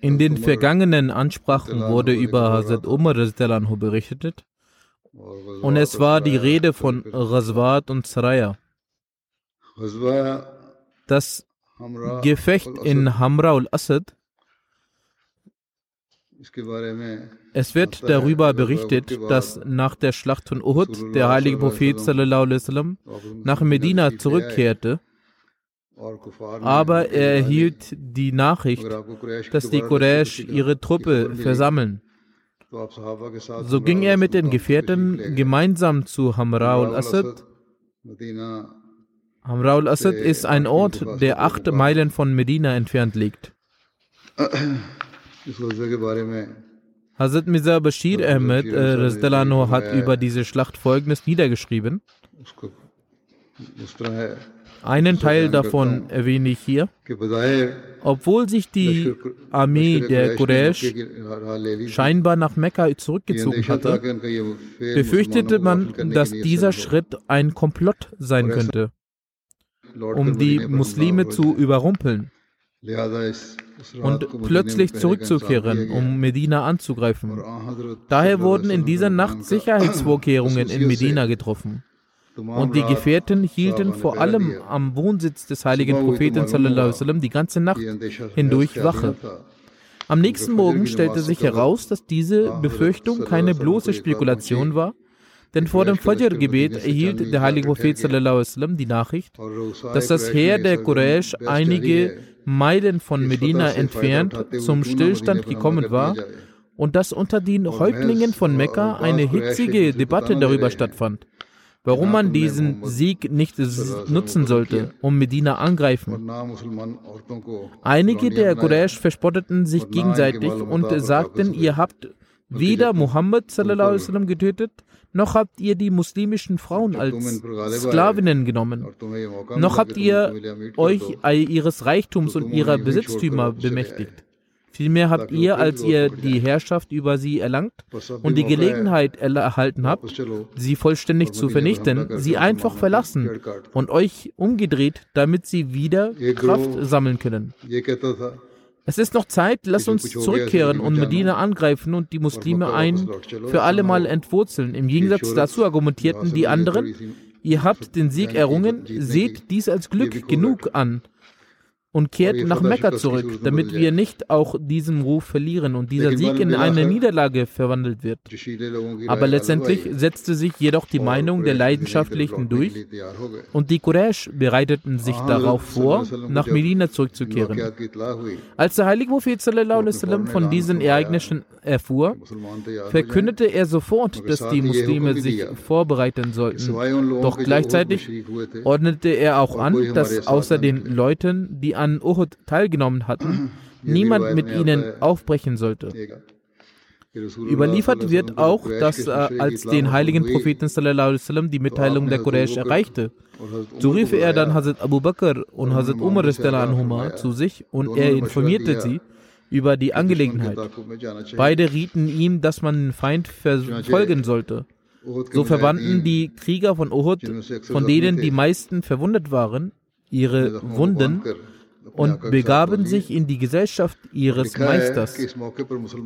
In den vergangenen Ansprachen wurde über Hazrat Umar berichtet. Und es war die Rede von Ghazwat und Saraya. Das Gefecht in Hamra al-Asad es wird darüber berichtet, dass nach der Schlacht von Uhud der heilige Prophet sallam, nach Medina zurückkehrte, aber er erhielt die Nachricht, dass die Quraysh ihre Truppe versammeln. So ging er mit den Gefährten gemeinsam zu Hamra al-Asad. Hamra al-Asad ist ein Ort, der acht Meilen von Medina entfernt liegt. Hazrat Mirza Bashir Ahmed äh, hat über diese Schlacht folgendes niedergeschrieben. Einen Teil davon erwähne ich hier. Obwohl sich die Armee der Quraysh scheinbar nach Mekka zurückgezogen hatte, befürchtete man, dass dieser Schritt ein Komplott sein könnte, um die Muslime zu überrumpeln und plötzlich zurückzukehren, um Medina anzugreifen. Daher wurden in dieser Nacht Sicherheitsvorkehrungen in Medina getroffen. Und die Gefährten hielten vor allem am Wohnsitz des heiligen Propheten sallam, die ganze Nacht hindurch Wache. Am nächsten Morgen stellte sich heraus, dass diese Befürchtung keine bloße Spekulation war, denn vor dem Fajr-Gebet erhielt der heilige Prophet sallam, die Nachricht, dass das Heer der Quraysh einige Meilen von Medina entfernt zum Stillstand gekommen war und dass unter den Häuptlingen von Mekka eine hitzige Debatte darüber stattfand, warum man diesen Sieg nicht nutzen sollte, um Medina angreifen. Einige der Quraysh verspotteten sich gegenseitig und sagten, ihr habt weder Muhammad sallam, getötet, noch habt ihr die muslimischen Frauen als Sklavinnen genommen, noch habt ihr euch ihres Reichtums und ihrer Besitztümer bemächtigt. Vielmehr habt ihr, als ihr die Herrschaft über sie erlangt und die Gelegenheit erhalten habt, sie vollständig zu vernichten, sie einfach verlassen und euch umgedreht, damit sie wieder Kraft sammeln können. Es ist noch Zeit, lasst uns zurückkehren und Medina angreifen und die Muslime ein für alle Mal entwurzeln. Im Gegensatz dazu argumentierten die anderen, ihr habt den Sieg errungen, seht dies als Glück genug an und kehrt nach Mekka zurück, damit wir nicht auch diesen Ruf verlieren und dieser Sieg in eine Niederlage verwandelt wird. Aber letztendlich setzte sich jedoch die Meinung der Leidenschaftlichen durch und die Quraysh bereiteten sich darauf vor, nach Medina zurückzukehren. Als der heilige Prophet von diesen Ereignissen erfuhr, verkündete er sofort, dass die Muslime sich vorbereiten sollten. Doch gleichzeitig ordnete er auch an, dass außer den Leuten, die an Uhud teilgenommen hatten, niemand mit ihnen aufbrechen sollte. Überliefert wird auch, dass äh, als den heiligen Propheten sallam, die Mitteilung der Quraysh erreichte, so rief er dann Hazrat Abu Bakr und Hazrat Umar anhuma zu sich und er informierte sie über die Angelegenheit. Beide rieten ihm, dass man den Feind verfolgen sollte. So verbanden die Krieger von Uhud, von denen die meisten verwundet waren, ihre Wunden und begaben sich in die Gesellschaft ihres Meisters.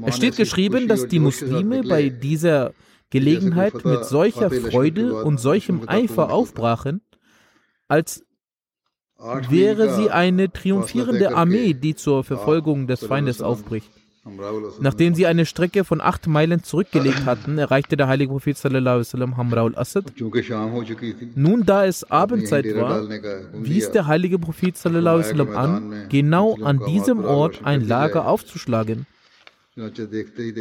Es steht geschrieben, dass die Muslime bei dieser Gelegenheit mit solcher Freude und solchem Eifer aufbrachen, als wäre sie eine triumphierende Armee, die zur Verfolgung des Feindes aufbricht. Nachdem sie eine Strecke von acht Meilen zurückgelegt hatten, erreichte der heilige Prophet sallam, Hamra al-Assad. Nun, da es Abendzeit war, wies der heilige Prophet sallam, an, genau an diesem Ort ein Lager aufzuschlagen.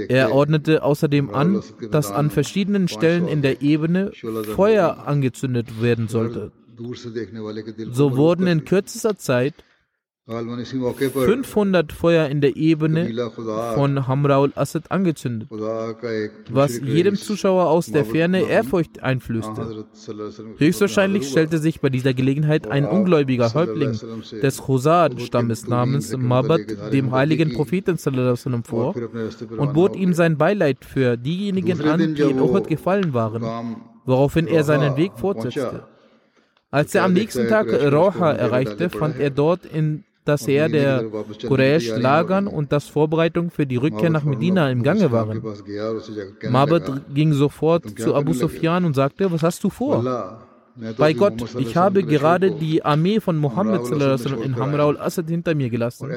Er ordnete außerdem an, dass an verschiedenen Stellen in der Ebene Feuer angezündet werden sollte. So wurden in kürzester Zeit 500 Feuer in der Ebene von Hamraul Asad angezündet, was jedem Zuschauer aus der Ferne Ehrfurcht einflößte. Höchstwahrscheinlich stellte sich bei dieser Gelegenheit ein ungläubiger Häuptling des Khuzad-Stammes namens Mabad dem heiligen Propheten vor und bot ihm sein Beileid für diejenigen an, die in Uhud gefallen waren, woraufhin er seinen Weg fortsetzte. Als er am nächsten Tag Roha erreichte, fand er dort in das Heer der Quraysh lagern und dass Vorbereitungen für die Rückkehr nach Medina im Gange waren. Mabad ging sofort zu Abu Sufyan und sagte, was hast du vor? Bei Gott, ich habe gerade die Armee von Mohammed in Hamra al-Assad hinter mir gelassen.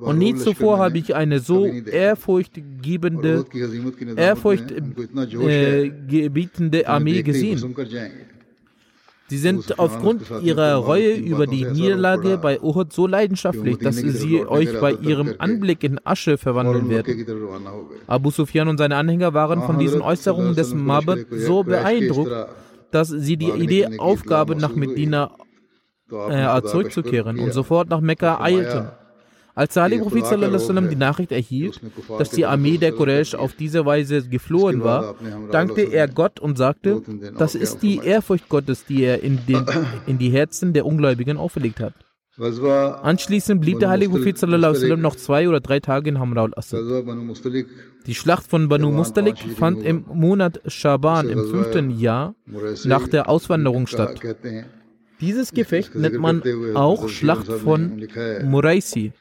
Und nie zuvor habe ich eine so ehrfurchtgebende, ehrfurchtgebietende Armee gesehen. Sie sind aufgrund ihrer Reue über die Niederlage bei Uhud so leidenschaftlich, dass sie euch bei ihrem Anblick in Asche verwandeln werden. Abu Sufyan und seine Anhänger waren von diesen Äußerungen des Mabad so beeindruckt, dass sie die Idee aufgaben, nach Medina äh, zurückzukehren und sofort nach Mekka eilten. Als der heilige Prophet die Nachricht erhielt, dass die Armee der Quraysh auf diese Weise geflohen war, dankte er Gott und sagte, das ist die Ehrfurcht Gottes, die er in, den, in die Herzen der Ungläubigen auferlegt hat. Anschließend blieb der heilige Prophet noch zwei oder drei Tage in Hamra al-Assad. Die Schlacht von Banu Mustalik fand im Monat Shaban im fünften Jahr nach der Auswanderung statt. Dieses Gefecht nennt man auch Schlacht von Muraisi.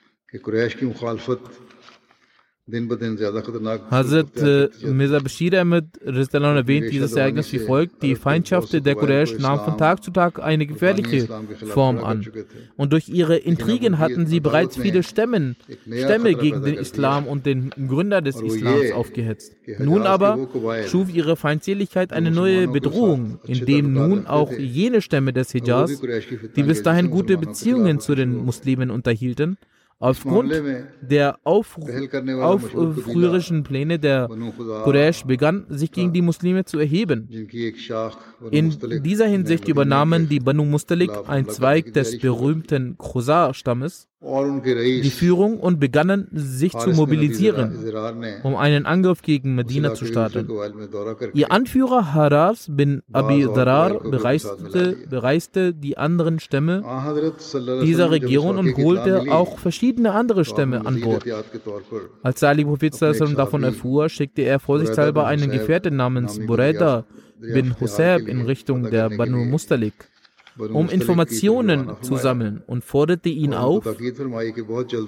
Hazrat Mirza Bashir Ahmed erwähnt dieses Ereignis wie folgt: Die Feindschaft der Quraysh nahm von Tag zu Tag eine gefährliche Form an. Und durch ihre Intrigen hatten sie bereits viele Stämmen, Stämme gegen den Islam und den Gründer des Islams aufgehetzt. Nun aber schuf ihre Feindseligkeit eine neue Bedrohung, indem nun auch jene Stämme des Hijaz, die bis dahin gute Beziehungen zu den Muslimen unterhielten, Aufgrund der aufrührerischen Pläne der Quraysh begann, sich gegen die Muslime zu erheben. In dieser Hinsicht übernahmen die Banu Mustalik, ein Zweig des berühmten Khuzar-Stammes, die Führung und begannen sich zu mobilisieren, um einen Angriff gegen Medina zu starten. Ihr Anführer Haras bin Abi Darar bereiste, bereiste die anderen Stämme dieser Region und holte auch verschiedene andere Stämme an Bord. Als Ali Prophet davon erfuhr, schickte er vorsichtshalber einen Gefährten namens Bureda bin Husayb in Richtung der Banu Mustalik um Informationen zu sammeln. Und forderte ihn auf,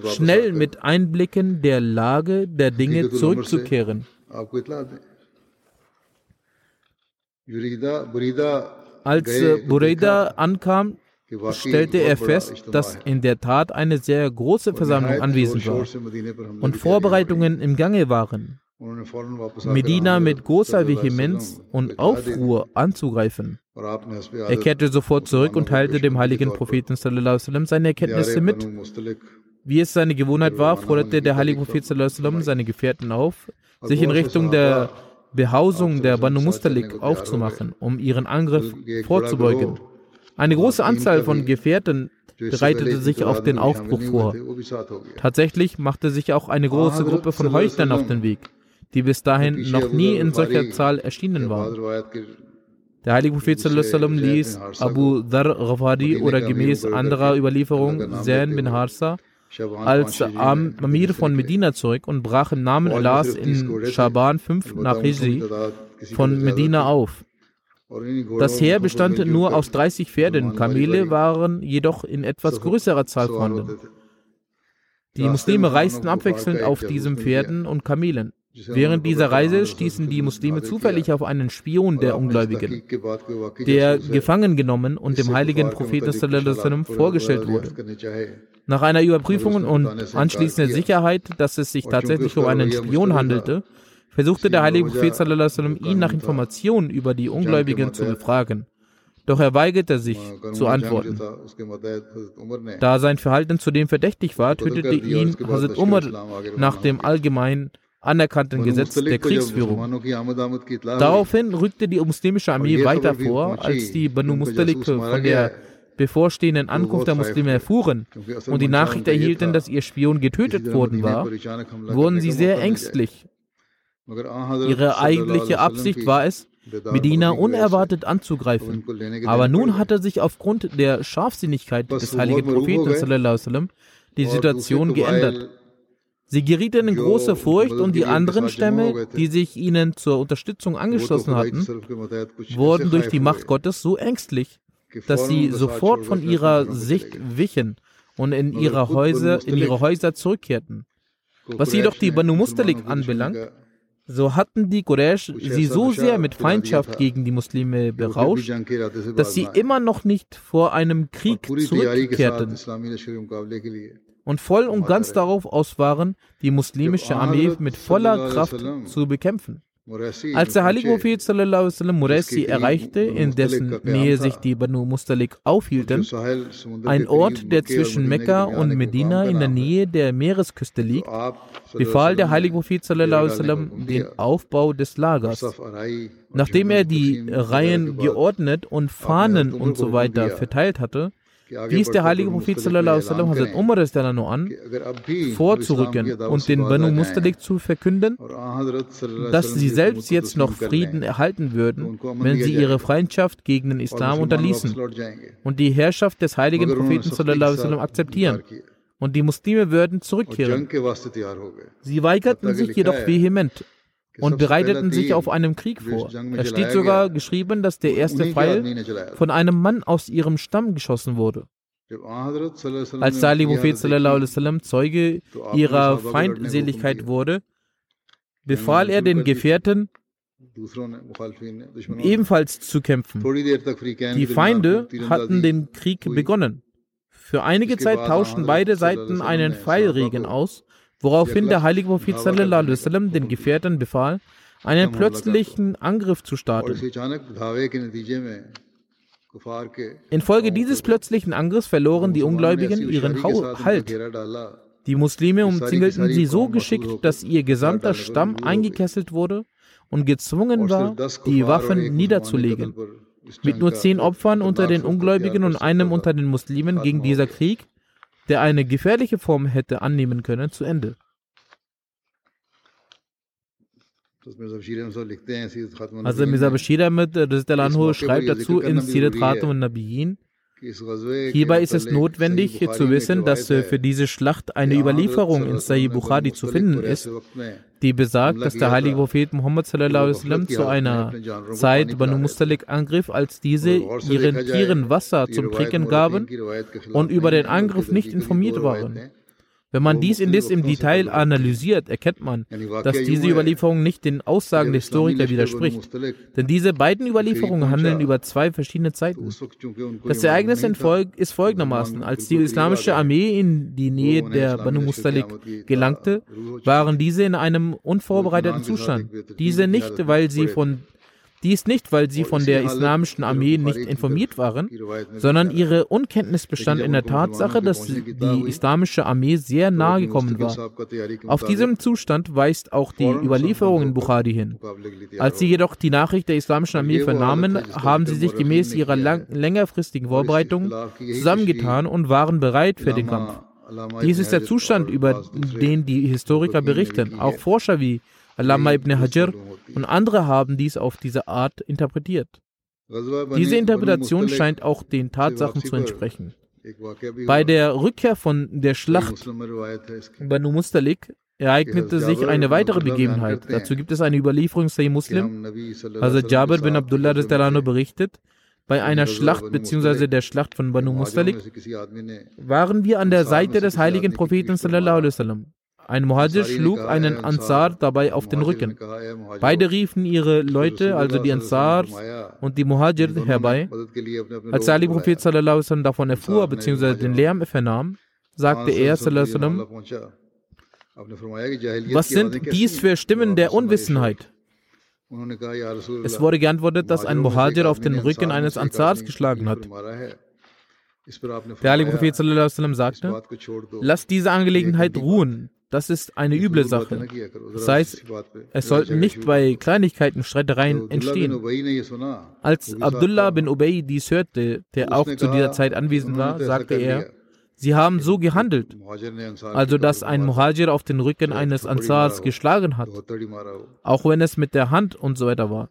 schnell mit Einblicken der Lage der Dinge zurückzukehren. Als äh, Bureda ankam, stellte er fest, dass in der Tat eine sehr große Versammlung anwesend war und Vorbereitungen im Gange waren, Medina mit großer Vehemenz und Aufruhr anzugreifen. Er kehrte sofort zurück und teilte dem heiligen Propheten seine Erkenntnisse mit. Wie es seine Gewohnheit war, forderte der heilige Prophet seine Gefährten auf, sich in Richtung der Behausung der Banu Mustalik aufzumachen, um ihren Angriff vorzubeugen. Eine große Anzahl von Gefährten bereitete sich auf den Aufbruch vor. Tatsächlich machte sich auch eine große Gruppe von Heuchlern auf den Weg. Die bis dahin noch nie in solcher Zahl erschienen waren. Der heilige Prophet sallam, ließ Abu Dhar Ghafari oder gemäß anderer Überlieferung Zain bin Harsa als Amir von Medina zurück und brach im Namen Allahs in Shaban 5 nach Hijri von Medina auf. Das Heer bestand nur aus 30 Pferden, Kamele waren jedoch in etwas größerer Zahl vorhanden. Die Muslime reisten abwechselnd auf diesen Pferden und Kamelen. Während dieser Reise stießen die Muslime zufällig auf einen Spion der Ungläubigen, der gefangen genommen und dem heiligen Propheten vorgestellt wurde. Nach einer Überprüfung und anschließender Sicherheit, dass es sich tatsächlich um einen Spion handelte, versuchte der heilige Prophet ihn nach Informationen über die Ungläubigen zu befragen. Doch er weigerte sich zu antworten. Da sein Verhalten zudem verdächtig war, tötete ihn Hazrat Umar nach dem allgemein anerkannten Gesetz der Kriegsführung. Daraufhin rückte die muslimische Armee weiter vor, als die Banu Mustalik von der bevorstehenden Ankunft der Muslime erfuhren und die Nachricht erhielten, dass ihr Spion getötet worden war, wurden sie sehr ängstlich. Ihre eigentliche Absicht war es, Medina unerwartet anzugreifen. Aber nun hatte sich aufgrund der Scharfsinnigkeit des heiligen Propheten die Situation geändert. Sie gerieten in große Furcht und die anderen Stämme, die sich ihnen zur Unterstützung angeschlossen hatten, wurden durch die Macht Gottes so ängstlich, dass sie sofort von ihrer Sicht wichen und in ihre Häuser, in ihre Häuser zurückkehrten. Was jedoch die Banu Mustalik anbelangt, so hatten die Quraysh sie so sehr mit Feindschaft gegen die Muslime berauscht, dass sie immer noch nicht vor einem Krieg zurückkehrten und voll und ganz darauf aus waren, die muslimische Armee mit voller Kraft zu bekämpfen. Als der heilige Prophet Muresi erreichte, in dessen Nähe sich die Banu Mustalik aufhielten, ein Ort, der zwischen Mekka und Medina in der Nähe der Meeresküste liegt, befahl der heilige Prophet den Aufbau des Lagers. Nachdem er die Reihen geordnet und Fahnen und so weiter verteilt hatte, wies der heilige Prophet Hazrat Umar an, vorzurücken und den Banu Mustalik zu verkünden, dass sie selbst jetzt noch Frieden erhalten würden, wenn sie ihre Feindschaft gegen den Islam unterließen und die Herrschaft des heiligen Propheten akzeptieren. Und die Muslime würden zurückkehren. Sie weigerten sich jedoch vehement und bereiteten sich auf einen Krieg vor. Es steht sogar geschrieben, dass der erste Pfeil von einem Mann aus ihrem Stamm geschossen wurde. Als Salih Prophet Zeuge ihrer Feindseligkeit wurde, befahl er den Gefährten, ebenfalls zu kämpfen. Die Feinde hatten den Krieg begonnen. Für einige Zeit tauschten beide Seiten einen Pfeilregen aus woraufhin der heilige Prophet sallam, den Gefährten befahl, einen plötzlichen Angriff zu starten. Infolge dieses plötzlichen Angriffs verloren die Ungläubigen ihren Halt. Die Muslime umzingelten sie so geschickt, dass ihr gesamter Stamm eingekesselt wurde und gezwungen war, die Waffen niederzulegen. Mit nur zehn Opfern unter den Ungläubigen und einem unter den Muslimen ging dieser Krieg, der eine gefährliche Form hätte annehmen können, zu Ende. Also Mirza Bashir Ahmed schreibt dazu in Sirat Khatam al-Nabiyin, Hierbei ist es notwendig zu wissen, dass für diese Schlacht eine Überlieferung in Sahih Bukhari zu finden ist, die besagt, dass der heilige Prophet Muhammad zu einer Zeit Banu Mustalik angriff, als diese ihren Tieren Wasser zum Trinken gaben und über den Angriff nicht informiert waren. Wenn man dies indes im Detail analysiert, erkennt man, dass diese Überlieferung nicht den Aussagen der Historiker widerspricht. Denn diese beiden Überlieferungen handeln über zwei verschiedene Zeiten. Das Ereignis ist folgendermaßen. Als die islamische Armee in die Nähe der Banu Mustalik gelangte, waren diese in einem unvorbereiteten Zustand. Diese nicht, weil sie von dies nicht, weil sie von der islamischen Armee nicht informiert waren, sondern ihre Unkenntnis bestand in der Tatsache, dass die islamische Armee sehr nahe gekommen war. Auf diesem Zustand weist auch die Überlieferung in Bukhari hin. Als sie jedoch die Nachricht der islamischen Armee vernahmen, haben sie sich gemäß ihrer längerfristigen Vorbereitungen zusammengetan und waren bereit für den Kampf. Dies ist der Zustand, über den die Historiker berichten. Auch Forscher wie Alama ibn Hajar und andere haben dies auf diese Art interpretiert. Diese Interpretation scheint auch den Tatsachen zu entsprechen. Bei der Rückkehr von der Schlacht Banu Mustalik ereignete sich eine weitere Begebenheit. Dazu gibt es eine Überlieferung Sahih Muslim. Also Jabir bin Abdullah berichtet, bei einer Schlacht bzw. der Schlacht von Banu Mustalik waren wir an der Seite des heiligen Propheten sallallahu alaihi wasallam. Ein Muhajir schlug einen Ansar dabei auf den Rücken. Beide riefen ihre Leute, also die Ansar und die Muhajir, herbei. Als der Prophet davon erfuhr bzw. den Lärm vernahm, sagte er was sind dies für Stimmen der Unwissenheit? Es wurde geantwortet, dass ein Muhajir auf den Rücken eines Ansars geschlagen hat. Der heilige Prophet sallam, sagte, lass diese Angelegenheit ruhen. Das ist eine üble Sache. Das heißt, es sollten nicht bei Kleinigkeiten Streitereien entstehen. Als Abdullah bin Ubay dies hörte, der auch zu dieser Zeit anwesend war, sagte er, Sie haben so gehandelt, also dass ein Muhajir auf den Rücken eines Ansars geschlagen hat, auch wenn es mit der Hand und so weiter war.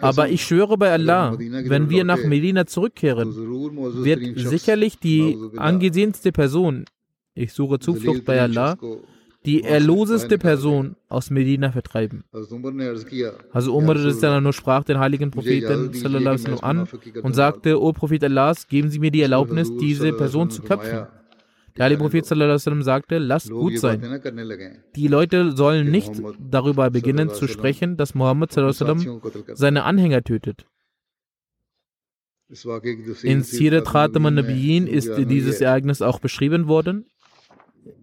Aber ich schwöre bei Allah, wenn wir nach Medina zurückkehren, wird sicherlich die angesehenste Person ich suche Zuflucht bei Allah, die erloseste Person aus Medina vertreiben. Also Umar nur sprach den heiligen Propheten an und sagte, O Prophet Allahs, geben Sie mir die Erlaubnis, diese Person zu köpfen. Der heilige Prophet sagte, lasst gut sein. Die Leute sollen nicht darüber beginnen zu sprechen, dass Muhammad seine Anhänger tötet. In Sirat Khatam al-Nabiyin ist dieses Ereignis auch beschrieben worden.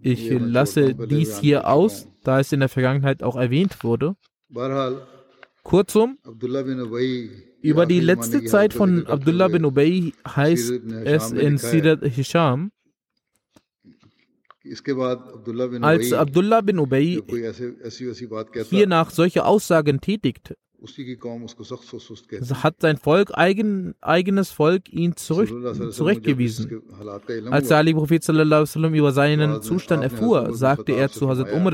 Ich lasse dies hier aus, da es in der Vergangenheit auch erwähnt wurde. Kurzum, über die letzte Zeit von Abdullah bin Ubay heißt es in Sirat Hisham, als Abdullah bin Ubay hiernach solche Aussagen tätigt, hat sein Volk, eigen, eigenes Volk, ihn zurück, zurechtgewiesen. Als der Ali-Prophet sallam, über seinen Zustand erfuhr, sagte er zu Hazrat Umar,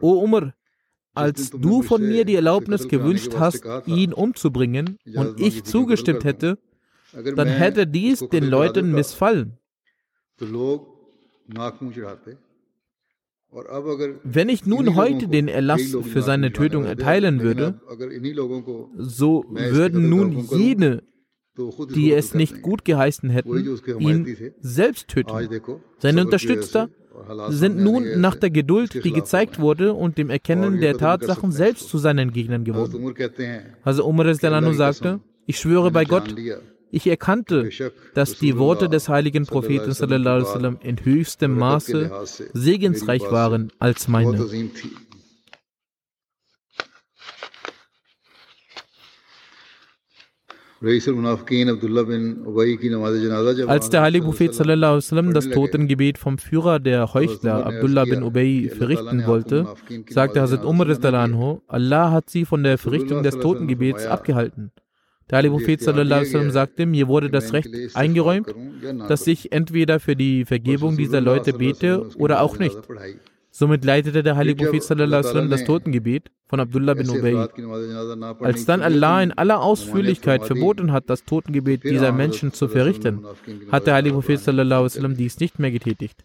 O Umar, als du von mir die Erlaubnis gewünscht hast, ihn umzubringen und ich zugestimmt hätte, dann hätte dies den Leuten missfallen. Wenn ich nun heute den Erlass für seine Tötung erteilen würde, so würden nun jene, die es nicht gut geheißen hätten, ihn selbst töten. Seine Unterstützer sind nun nach der Geduld, die gezeigt wurde, und dem Erkennen der Tatsachen selbst zu seinen Gegnern geworden. Also Umar sagte, ich schwöre bei Gott, ich erkannte, dass die Worte des heiligen Propheten sallam, in höchstem Maße segensreich waren als meine. Als der heilige Prophet sallam, das Totengebet vom Führer der Heuchler Abdullah bin Ubay verrichten wollte, sagte Hazrat Umar Allah hat sie von der Verrichtung des Totengebets abgehalten. Der heilige Prophet sallam, sagte, mir wurde das Recht eingeräumt, dass ich entweder für die Vergebung dieser Leute bete oder auch nicht. Somit leitete der heilige Prophet sallam, das Totengebet von Abdullah bin Ubay. Als dann Allah in aller Ausführlichkeit verboten hat, das Totengebet dieser Menschen zu verrichten, hat der heilige Prophet sallam, dies nicht mehr getätigt.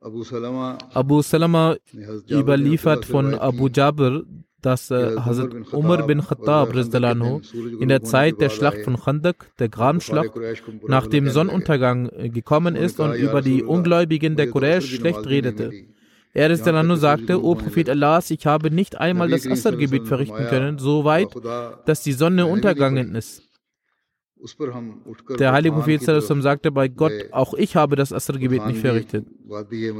Abu Salama überliefert von Abu Jabir, dass äh, Hazrat Umar bin Khattab in der Zeit der Schlacht von Khandak, der Grabenschlacht, nach dem Sonnenuntergang äh, gekommen ist und über die Ungläubigen der Quraysh schlecht redete. Er ist dann sagte, O Prophet Allahs, ich habe nicht einmal das Asr-Gebet verrichten können, so weit, dass die Sonne untergegangen ist. Der heilige Prophet sagte bei Gott, auch ich habe das Asr-Gebet nicht verrichtet.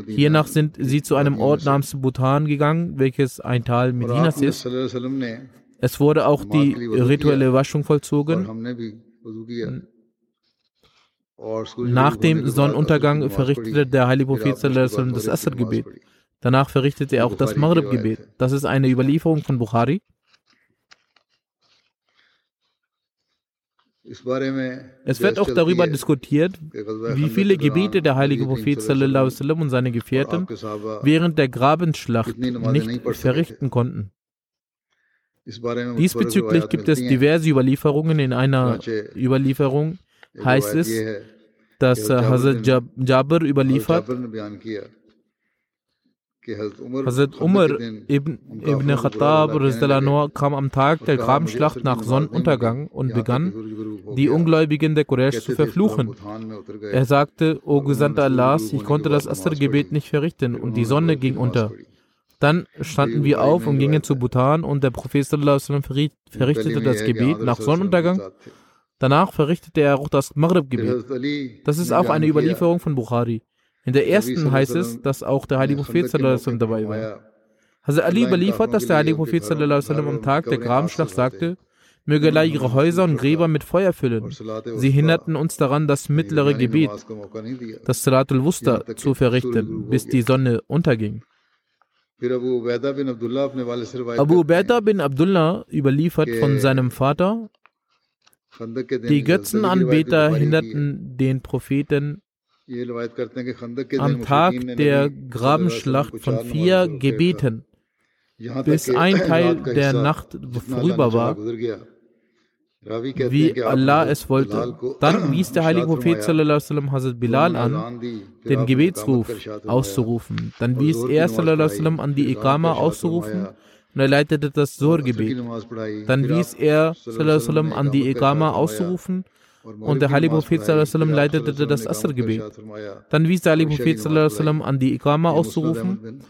Hiernach sind sie zu einem Ort namens Bhutan gegangen, welches ein Tal Medinas ist. Es wurde auch die rituelle Waschung vollzogen. Nach dem Sonnenuntergang verrichtete der heilige Prophet das Asr-Gebet. Danach verrichtete er auch das Maghrib-Gebet. Das ist eine Überlieferung von Bukhari. Es wird auch darüber diskutiert, wie viele Gebete der heilige Prophet sallam, und seine Gefährten während der Grabensschlacht nicht verrichten konnten. Diesbezüglich gibt es diverse Überlieferungen. In einer Überlieferung heißt es, dass Hazrat Jabir überliefert, Hazrat Umar ibn, ibn Khattab kam am Tag der Grabenschlacht nach Sonnenuntergang und begann, die Ungläubigen der Quraysh zu verfluchen. Er sagte, O Gesandter Allahs, ich konnte das Asr-Gebet nicht verrichten und die Sonne ging unter. Dann standen wir auf und gingen zu Bhutan und der Prophet verrichtete das Gebet nach Sonnenuntergang. Danach verrichtete er auch das Maghrib-Gebet. Das ist auch eine Überlieferung von Bukhari. In der ersten heißt es, dass auch der heilige Prophet dabei war. Hazrat Ali überliefert, dass der heilige Prophet am Tag der Grabenschlacht sagte, möge Allah ihre Häuser und Gräber mit Feuer füllen. Sie hinderten uns daran, das mittlere Gebet, das Salatul Wusta, zu verrichten, bis die Sonne unterging. Abu Ubaidah bin Abdullah überliefert von seinem Vater, die Götzenanbeter hinderten den Propheten am Tag der Grabenschlacht von vier Gebeten, bis ein Teil der Nacht vorüber war, wie Allah es wollte. Dann wies der heilige Prophet sallam, Hazrat Bilal an, den Gebetsruf auszurufen. Dann wies er sallam, an die Ikama auszurufen und er leitete das Sur-Gebet. Dann wies er sallam, an die Ikama auszurufen und der heilige Prophet sallam, leitete das Asr-Gebet. Dann wies der heilige Prophet sallam, an die Ikama auszurufen.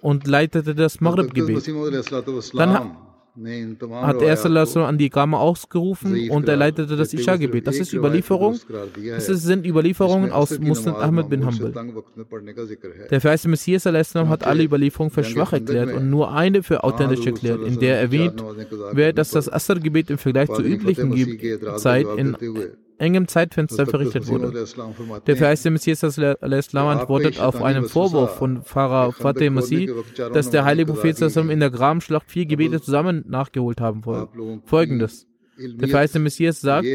Und leitete das Maghrib-Gebet. Dann hat er an die Ikama ausgerufen und er leitete das Isha-Gebet. Das ist Überlieferung. Das sind Überlieferungen aus Muslim Ahmed bin Hanbal. Der verheißte Messias hat alle Überlieferungen für schwach erklärt und nur eine für authentisch erklärt, in der erwähnt wird, dass das Asr-Gebet im Vergleich zur üblichen Zeit in engem Zeitfenster verrichtet wurde. Der verheißte Messias al-Islam antwortet auf einen Vorwurf von Pfarrer Fateh Masih, dass der heilige Prophet in der Grabenschlacht vier Gebete zusammen nachgeholt haben soll. Folgendes. Der verheißte Messias sagt,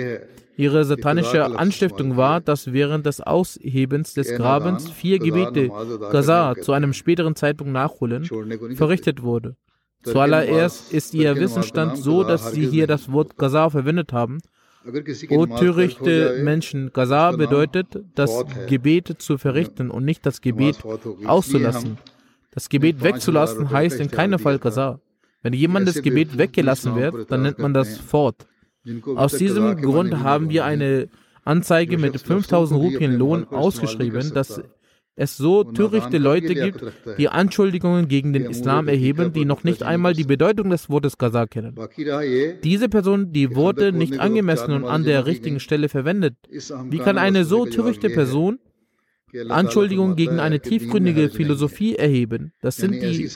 Ihre satanische Anstiftung war, dass während des Aushebens des Grabens vier Gebete Gaza zu einem späteren Zeitpunkt nachholen verrichtet wurde. Zuallererst ist ihr Wissensstand so, dass sie hier das Wort Gaza verwendet haben törichte Menschen, Gaza bedeutet, das Gebet zu verrichten und nicht das Gebet auszulassen. Das Gebet wegzulassen heißt in keinem Fall Gaza. Wenn jemand das Gebet weggelassen wird, dann nennt man das fort. Aus diesem Grund haben wir eine Anzeige mit 5000 Rupien Lohn ausgeschrieben, dass es so törichte Leute gibt, die Anschuldigungen gegen den Islam erheben, die noch nicht einmal die Bedeutung des Wortes Gaza kennen. Diese Person die Worte nicht angemessen und an der richtigen Stelle verwendet. Wie kann eine so törichte Person Anschuldigungen gegen eine tiefgründige Philosophie erheben. Das sind die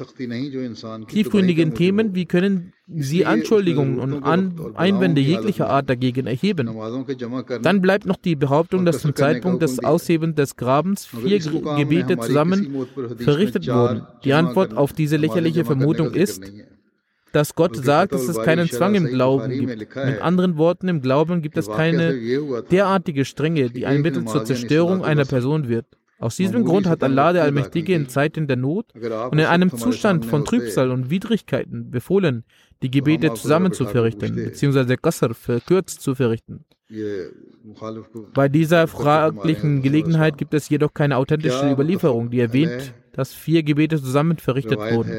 tiefgründigen Themen. Wie können Sie Anschuldigungen und An Einwände jeglicher Art dagegen erheben? Dann bleibt noch die Behauptung, dass zum Zeitpunkt des Aushebens des Grabens vier Gebete zusammen verrichtet wurden. Die Antwort auf diese lächerliche Vermutung ist, dass Gott sagt, dass es keinen Zwang im Glauben gibt. Mit anderen Worten, im Glauben gibt es keine derartige Strenge, die ein Mittel zur Zerstörung einer Person wird. Aus diesem Grund hat Allah der Allmächtige in Zeiten der Not und in einem Zustand von Trübsal und Widrigkeiten befohlen, die Gebete zusammen zu verrichten, beziehungsweise Qasr verkürzt zu verrichten. Bei dieser fraglichen Gelegenheit gibt es jedoch keine authentische Überlieferung, die erwähnt, dass vier Gebete zusammen verrichtet wurden.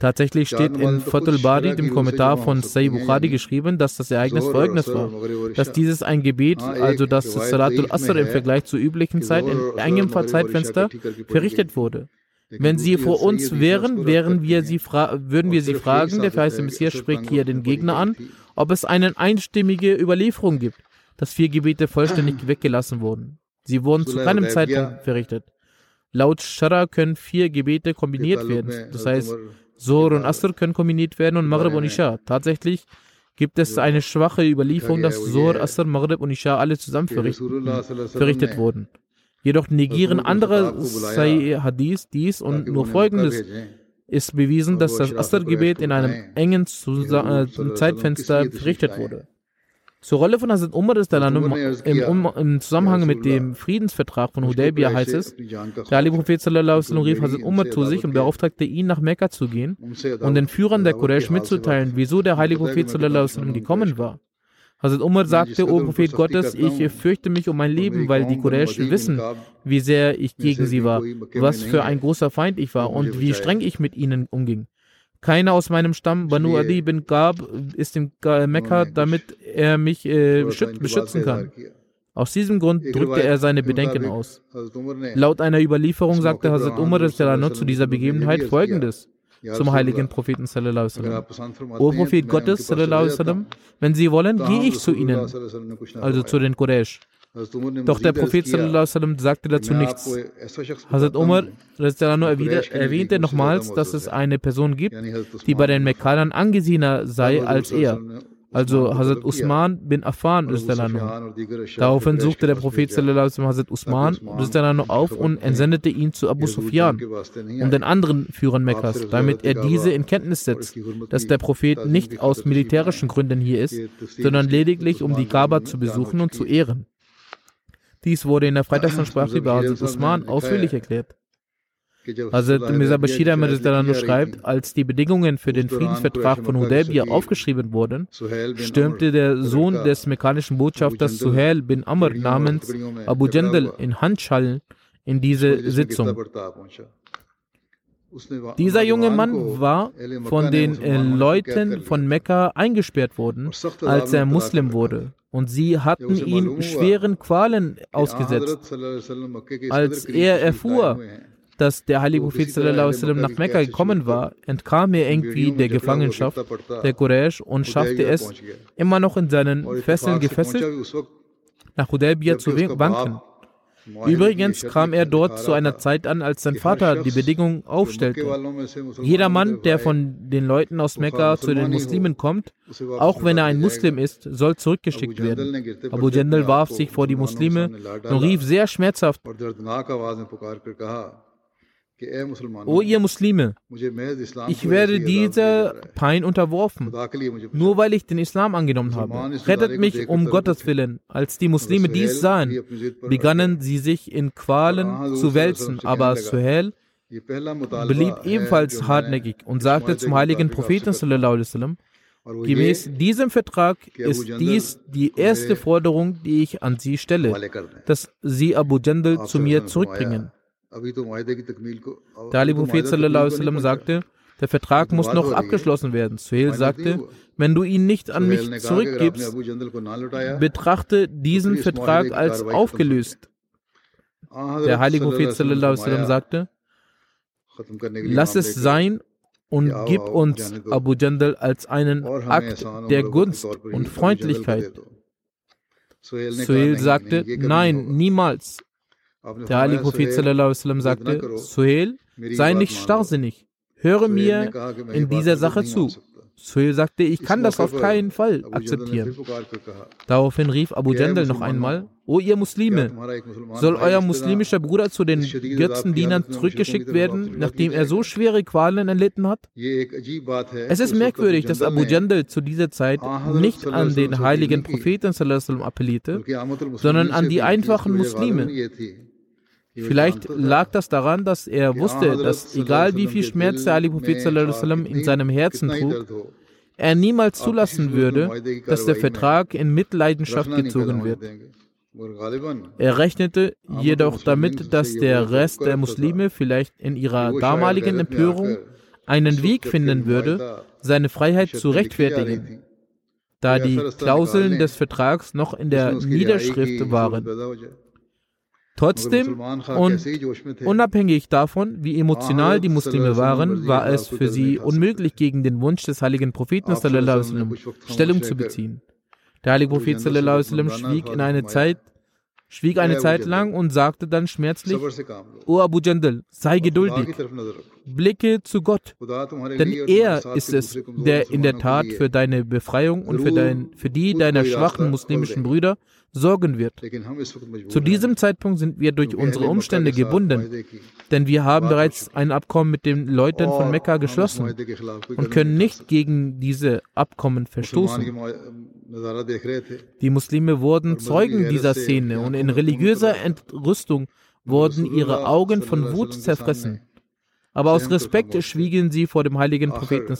Tatsächlich steht in Fatul Bari, dem Kommentar von Sayyid Bukhari, geschrieben, dass das Ereignis folgendes war: dass dieses ein Gebet, also das Salatul Asr im Vergleich zur üblichen Zeit in engem Zeitfenster verrichtet wurde. Wenn sie vor uns wären, wären wir sie würden wir sie fragen, der verheißte Messias spricht hier den Gegner an, ob es eine einstimmige Überlieferung gibt, dass vier Gebete vollständig weggelassen wurden. Sie wurden zu keinem Zeitpunkt verrichtet. Laut Shara können vier Gebete kombiniert werden. Das heißt, Zohr und Asr können kombiniert werden und Maghrib und Isha. Tatsächlich gibt es eine schwache Überlieferung, dass Zohr, Asr, Maghrib und Isha alle zusammen verrichtet wurden. Jedoch negieren andere Sahih Hadith dies und nur folgendes ist bewiesen, dass das Asr-Gebet in einem engen äh, Zeitfenster verrichtet wurde. Zur Rolle von Hazrat Umar ist im, im, im Zusammenhang mit dem Friedensvertrag von Hudaybiyah heißt es, der Ali Prophet rief Hazrat Umar zu sich und beauftragte ihn, nach Mekka zu gehen und den Führern der Quraysh mitzuteilen, wieso der heilige Prophet gekommen war. Hazrat Umar sagte, O Prophet Gottes, ich fürchte mich um mein Leben, weil die Quraysh wissen, wie sehr ich gegen sie war, was für ein großer Feind ich war und wie streng ich mit ihnen umging. Keiner aus meinem Stamm, Banu Adi bin Gab, ist in Mekka, damit er mich äh, beschützen kann. Aus diesem Grund drückte er seine Bedenken aus. Laut einer Überlieferung sagte Hazrat Umar zu dieser Begebenheit folgendes. Zum heiligen Propheten O Prophet Gottes wenn Sie wollen, gehe ich zu Ihnen, also zu den Quraysh. Doch der Prophet sagte dazu nichts. Hazrat Umar erwähnte nochmals, dass es eine Person gibt, die bei den Mekkanern angesehener sei als er. Also Hazrat Usman bin Affan. Daraufhin suchte der Prophet Hazrat Usman auf und entsendete ihn zu Abu Sufyan und den anderen Führern Mekkas, damit er diese in Kenntnis setzt, dass der Prophet nicht aus militärischen Gründen hier ist, sondern lediglich um die Kaaba zu besuchen und zu ehren. Dies wurde in der Freitagsansprache über Hazrat Usman ausführlich erklärt. Hazrat Mirza Bashir Ahmed schreibt, als die Bedingungen für den Friedensvertrag von Hudaybiyah aufgeschrieben wurden, stürmte der Sohn des mekkanischen Botschafters Suhail bin Amr namens Abu Jandal in Handschallen in diese Sitzung. Dieser junge Mann war von den äh, Leuten von Mekka eingesperrt worden, als er Muslim wurde. Und sie hatten ihn schweren Qualen ausgesetzt. Als er erfuhr, dass der heilige Prophet nach Mekka gekommen war, entkam er irgendwie der Gefangenschaft der Quraysh und schaffte es, immer noch in seinen Fesseln gefesselt, nach Hudaybiyah zu wanken. Übrigens kam er dort zu einer Zeit an, als sein Vater die Bedingung aufstellte. Jeder Mann, der von den Leuten aus Mekka zu den Muslimen kommt, auch wenn er ein Muslim ist, soll zurückgeschickt werden. Abu Jandal warf sich vor die Muslime und rief sehr schmerzhaft, O ihr Muslime, ich werde dieser Pein unterworfen, nur weil ich den Islam angenommen habe. Rettet mich um Gottes Willen. Als die Muslime dies sahen, begannen sie sich in Qualen zu wälzen, aber Suhail blieb ebenfalls hartnäckig und sagte zum heiligen Propheten Gemäß diesem Vertrag ist dies die erste Forderung, die ich an Sie stelle, dass Sie Abu Jandal zu mir zurückbringen. Der Ali Prophet sagte, der Vertrag muss noch abgeschlossen werden. Suhail sagte, wenn du ihn nicht an mich zurückgibst, betrachte diesen Vertrag als aufgelöst. Der heilige Prophet sagte, lass es sein und gib uns Abu Jandal als einen Akt der Gunst und Freundlichkeit. Suhail sagte, nein, niemals. Der heilige Prophet sagte, Suhail, sei nicht starrsinnig, höre mir in dieser Sache zu. Suhail sagte, ich kann das auf keinen Fall akzeptieren. Daraufhin rief Abu Jandal noch einmal, O ihr Muslime, soll euer muslimischer Bruder zu den Götzendienern zurückgeschickt werden, nachdem er so schwere Qualen erlitten hat? Es ist merkwürdig, dass Abu Jandal zu dieser Zeit nicht an den heiligen Propheten appellierte, sondern an die einfachen Muslime. Vielleicht lag das daran, dass er wusste, dass egal wie viel Schmerz der Ali Prophet in seinem Herzen trug, er niemals zulassen würde, dass der Vertrag in Mitleidenschaft gezogen wird. Er rechnete jedoch damit, dass der Rest der Muslime vielleicht in ihrer damaligen Empörung einen Weg finden würde, seine Freiheit zu rechtfertigen, da die Klauseln des Vertrags noch in der Niederschrift waren. Trotzdem und unabhängig davon, wie emotional die Muslime waren, war es für sie unmöglich, gegen den Wunsch des heiligen Propheten Stellung zu beziehen. Der heilige Prophet schwieg in einer Zeit, schwieg eine Zeit lang und sagte dann schmerzlich, O Abu Jandal, sei geduldig, blicke zu Gott, denn er ist es, der in der Tat für deine Befreiung und für, dein, für die deiner schwachen muslimischen Brüder sorgen wird. Zu diesem Zeitpunkt sind wir durch unsere Umstände gebunden, denn wir haben bereits ein Abkommen mit den Leuten von Mekka geschlossen und können nicht gegen diese Abkommen verstoßen. Die Muslime wurden Zeugen dieser Szene und in religiöser Entrüstung wurden ihre Augen von Wut zerfressen. Aber aus Respekt schwiegen sie vor dem heiligen Propheten.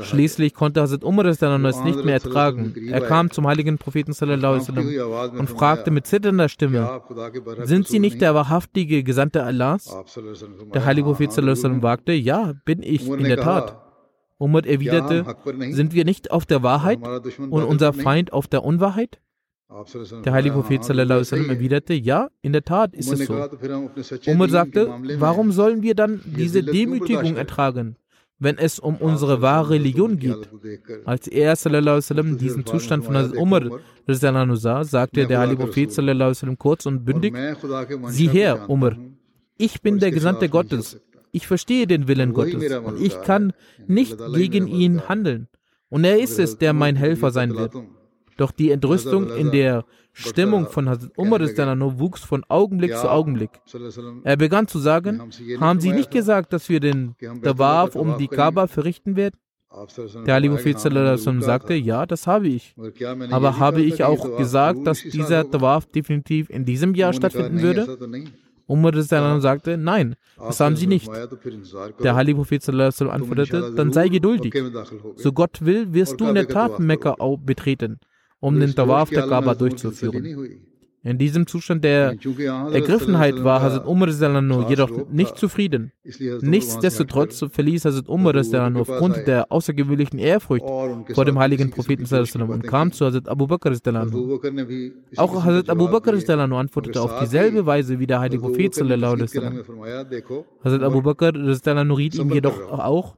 Schließlich konnte Hazrat Umar es nicht mehr ertragen. Er kam zum heiligen Propheten und fragte mit zitternder Stimme: Sind Sie nicht der wahrhaftige Gesandte Allahs? Der heilige Prophet wagte: Ja, bin ich in der Tat. Umar erwiderte: Sind wir nicht auf der Wahrheit und unser Feind auf der Unwahrheit? Der heilige Prophet erwiderte, ja, in der Tat ist es so. Umar sagte, warum sollen wir dann diese Demütigung ertragen, wenn es um unsere wahre Religion geht? Als er sallam, diesen Zustand von Umar sah, sagte der heilige Prophet sallam, kurz und bündig, sieh her, Umar, ich bin der Gesandte Gottes, ich verstehe den Willen Gottes und ich kann nicht gegen ihn handeln. Und er ist es, der mein Helfer sein wird. Doch die Entrüstung in der Stimmung von Hazrat Umar wuchs von Augenblick zu Augenblick. Er begann zu sagen, haben Sie nicht gesagt, dass wir den Tawaf um die Kaaba verrichten werden? Der Ali Prophet sagte, ja, das habe ich. Aber habe ich auch gesagt, dass dieser Tawaf definitiv in diesem Jahr stattfinden würde? Umar sagte, nein, das haben sie nicht. Der heilige Prophet antwortete, dann sei geduldig. So Gott will, wirst du in der Tat Mekka betreten um den Tawaf der Kaaba durchzuführen. In diesem Zustand der Ergriffenheit war Hazrat Umar jedoch nicht zufrieden. Nichtsdestotrotz verließ Hazrat Umar aufgrund der außergewöhnlichen Ehrfurcht vor dem heiligen Propheten und kam zu Hazrat Abu Bakr. Auch Hazrat Abu Bakr antwortete auf dieselbe Weise wie der heilige Prophet. Hazrat Abu Bakr riet ihm jedoch auch,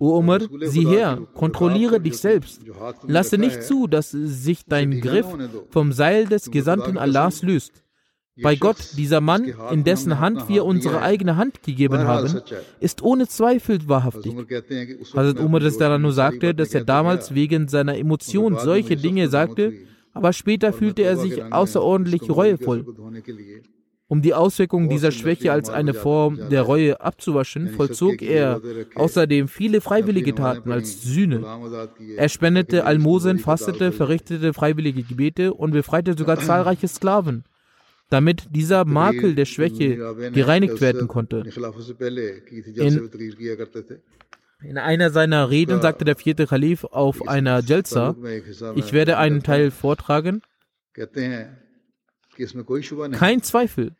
O Umar, sieh her, kontrolliere dich selbst. Lasse nicht zu, dass sich dein Griff vom Seil des Gesandten Allahs löst. Bei Gott, dieser Mann, in dessen Hand wir unsere eigene Hand gegeben haben, ist ohne Zweifel wahrhaftig. Hazrat Umar nur sagte, dass er damals wegen seiner Emotion solche Dinge sagte, aber später fühlte er sich außerordentlich reuevoll. Um die Auswirkungen dieser Schwäche als eine Form der Reue abzuwaschen, vollzog er außerdem viele freiwillige Taten als Sühne. Er spendete Almosen, fastete, verrichtete freiwillige Gebete und befreite sogar zahlreiche Sklaven, damit dieser Makel der Schwäche gereinigt werden konnte. In, in einer seiner Reden sagte der vierte Kalif auf einer Jalsa, ich werde einen Teil vortragen, kein Zweifel.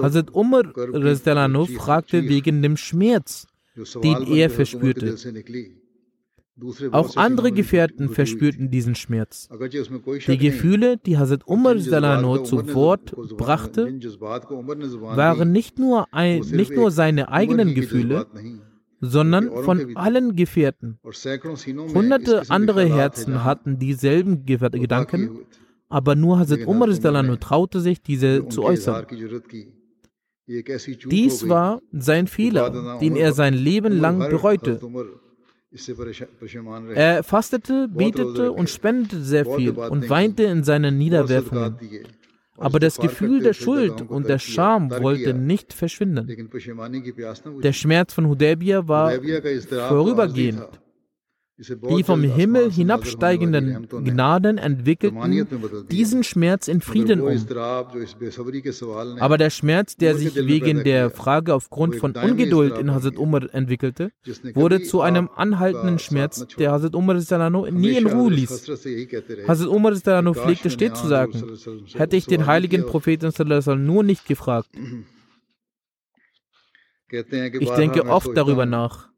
Hazrat Umar fragte wegen dem Schmerz, den er verspürte. Auch andere Gefährten verspürten diesen Schmerz. Die Gefühle, die Hazrat Umar zu Wort brachte, waren nicht nur, ein, nicht nur seine eigenen Gefühle, sondern von allen Gefährten. Hunderte andere Herzen hatten dieselben Gedanken aber nur Hazrat Umar traute sich, diese zu äußern. Dies war sein Fehler, den er sein Leben lang bereute. Er fastete, betete und spendete sehr viel und weinte in seinen Niederwerfungen. Aber das Gefühl der Schuld und der Scham wollte nicht verschwinden. Der Schmerz von Hudaybiyah war vorübergehend. Die vom Himmel hinabsteigenden Gnaden entwickelten diesen Schmerz in Frieden um. Aber der Schmerz, der sich wegen der Frage aufgrund von Ungeduld in Hazrat Umar entwickelte, wurde zu einem anhaltenden Schmerz, der Hazrat Umar nie in Ruhe ließ. Hazrat Umar pflegte stets zu sagen, hätte ich den heiligen Propheten nur nicht gefragt. Ich denke oft darüber nach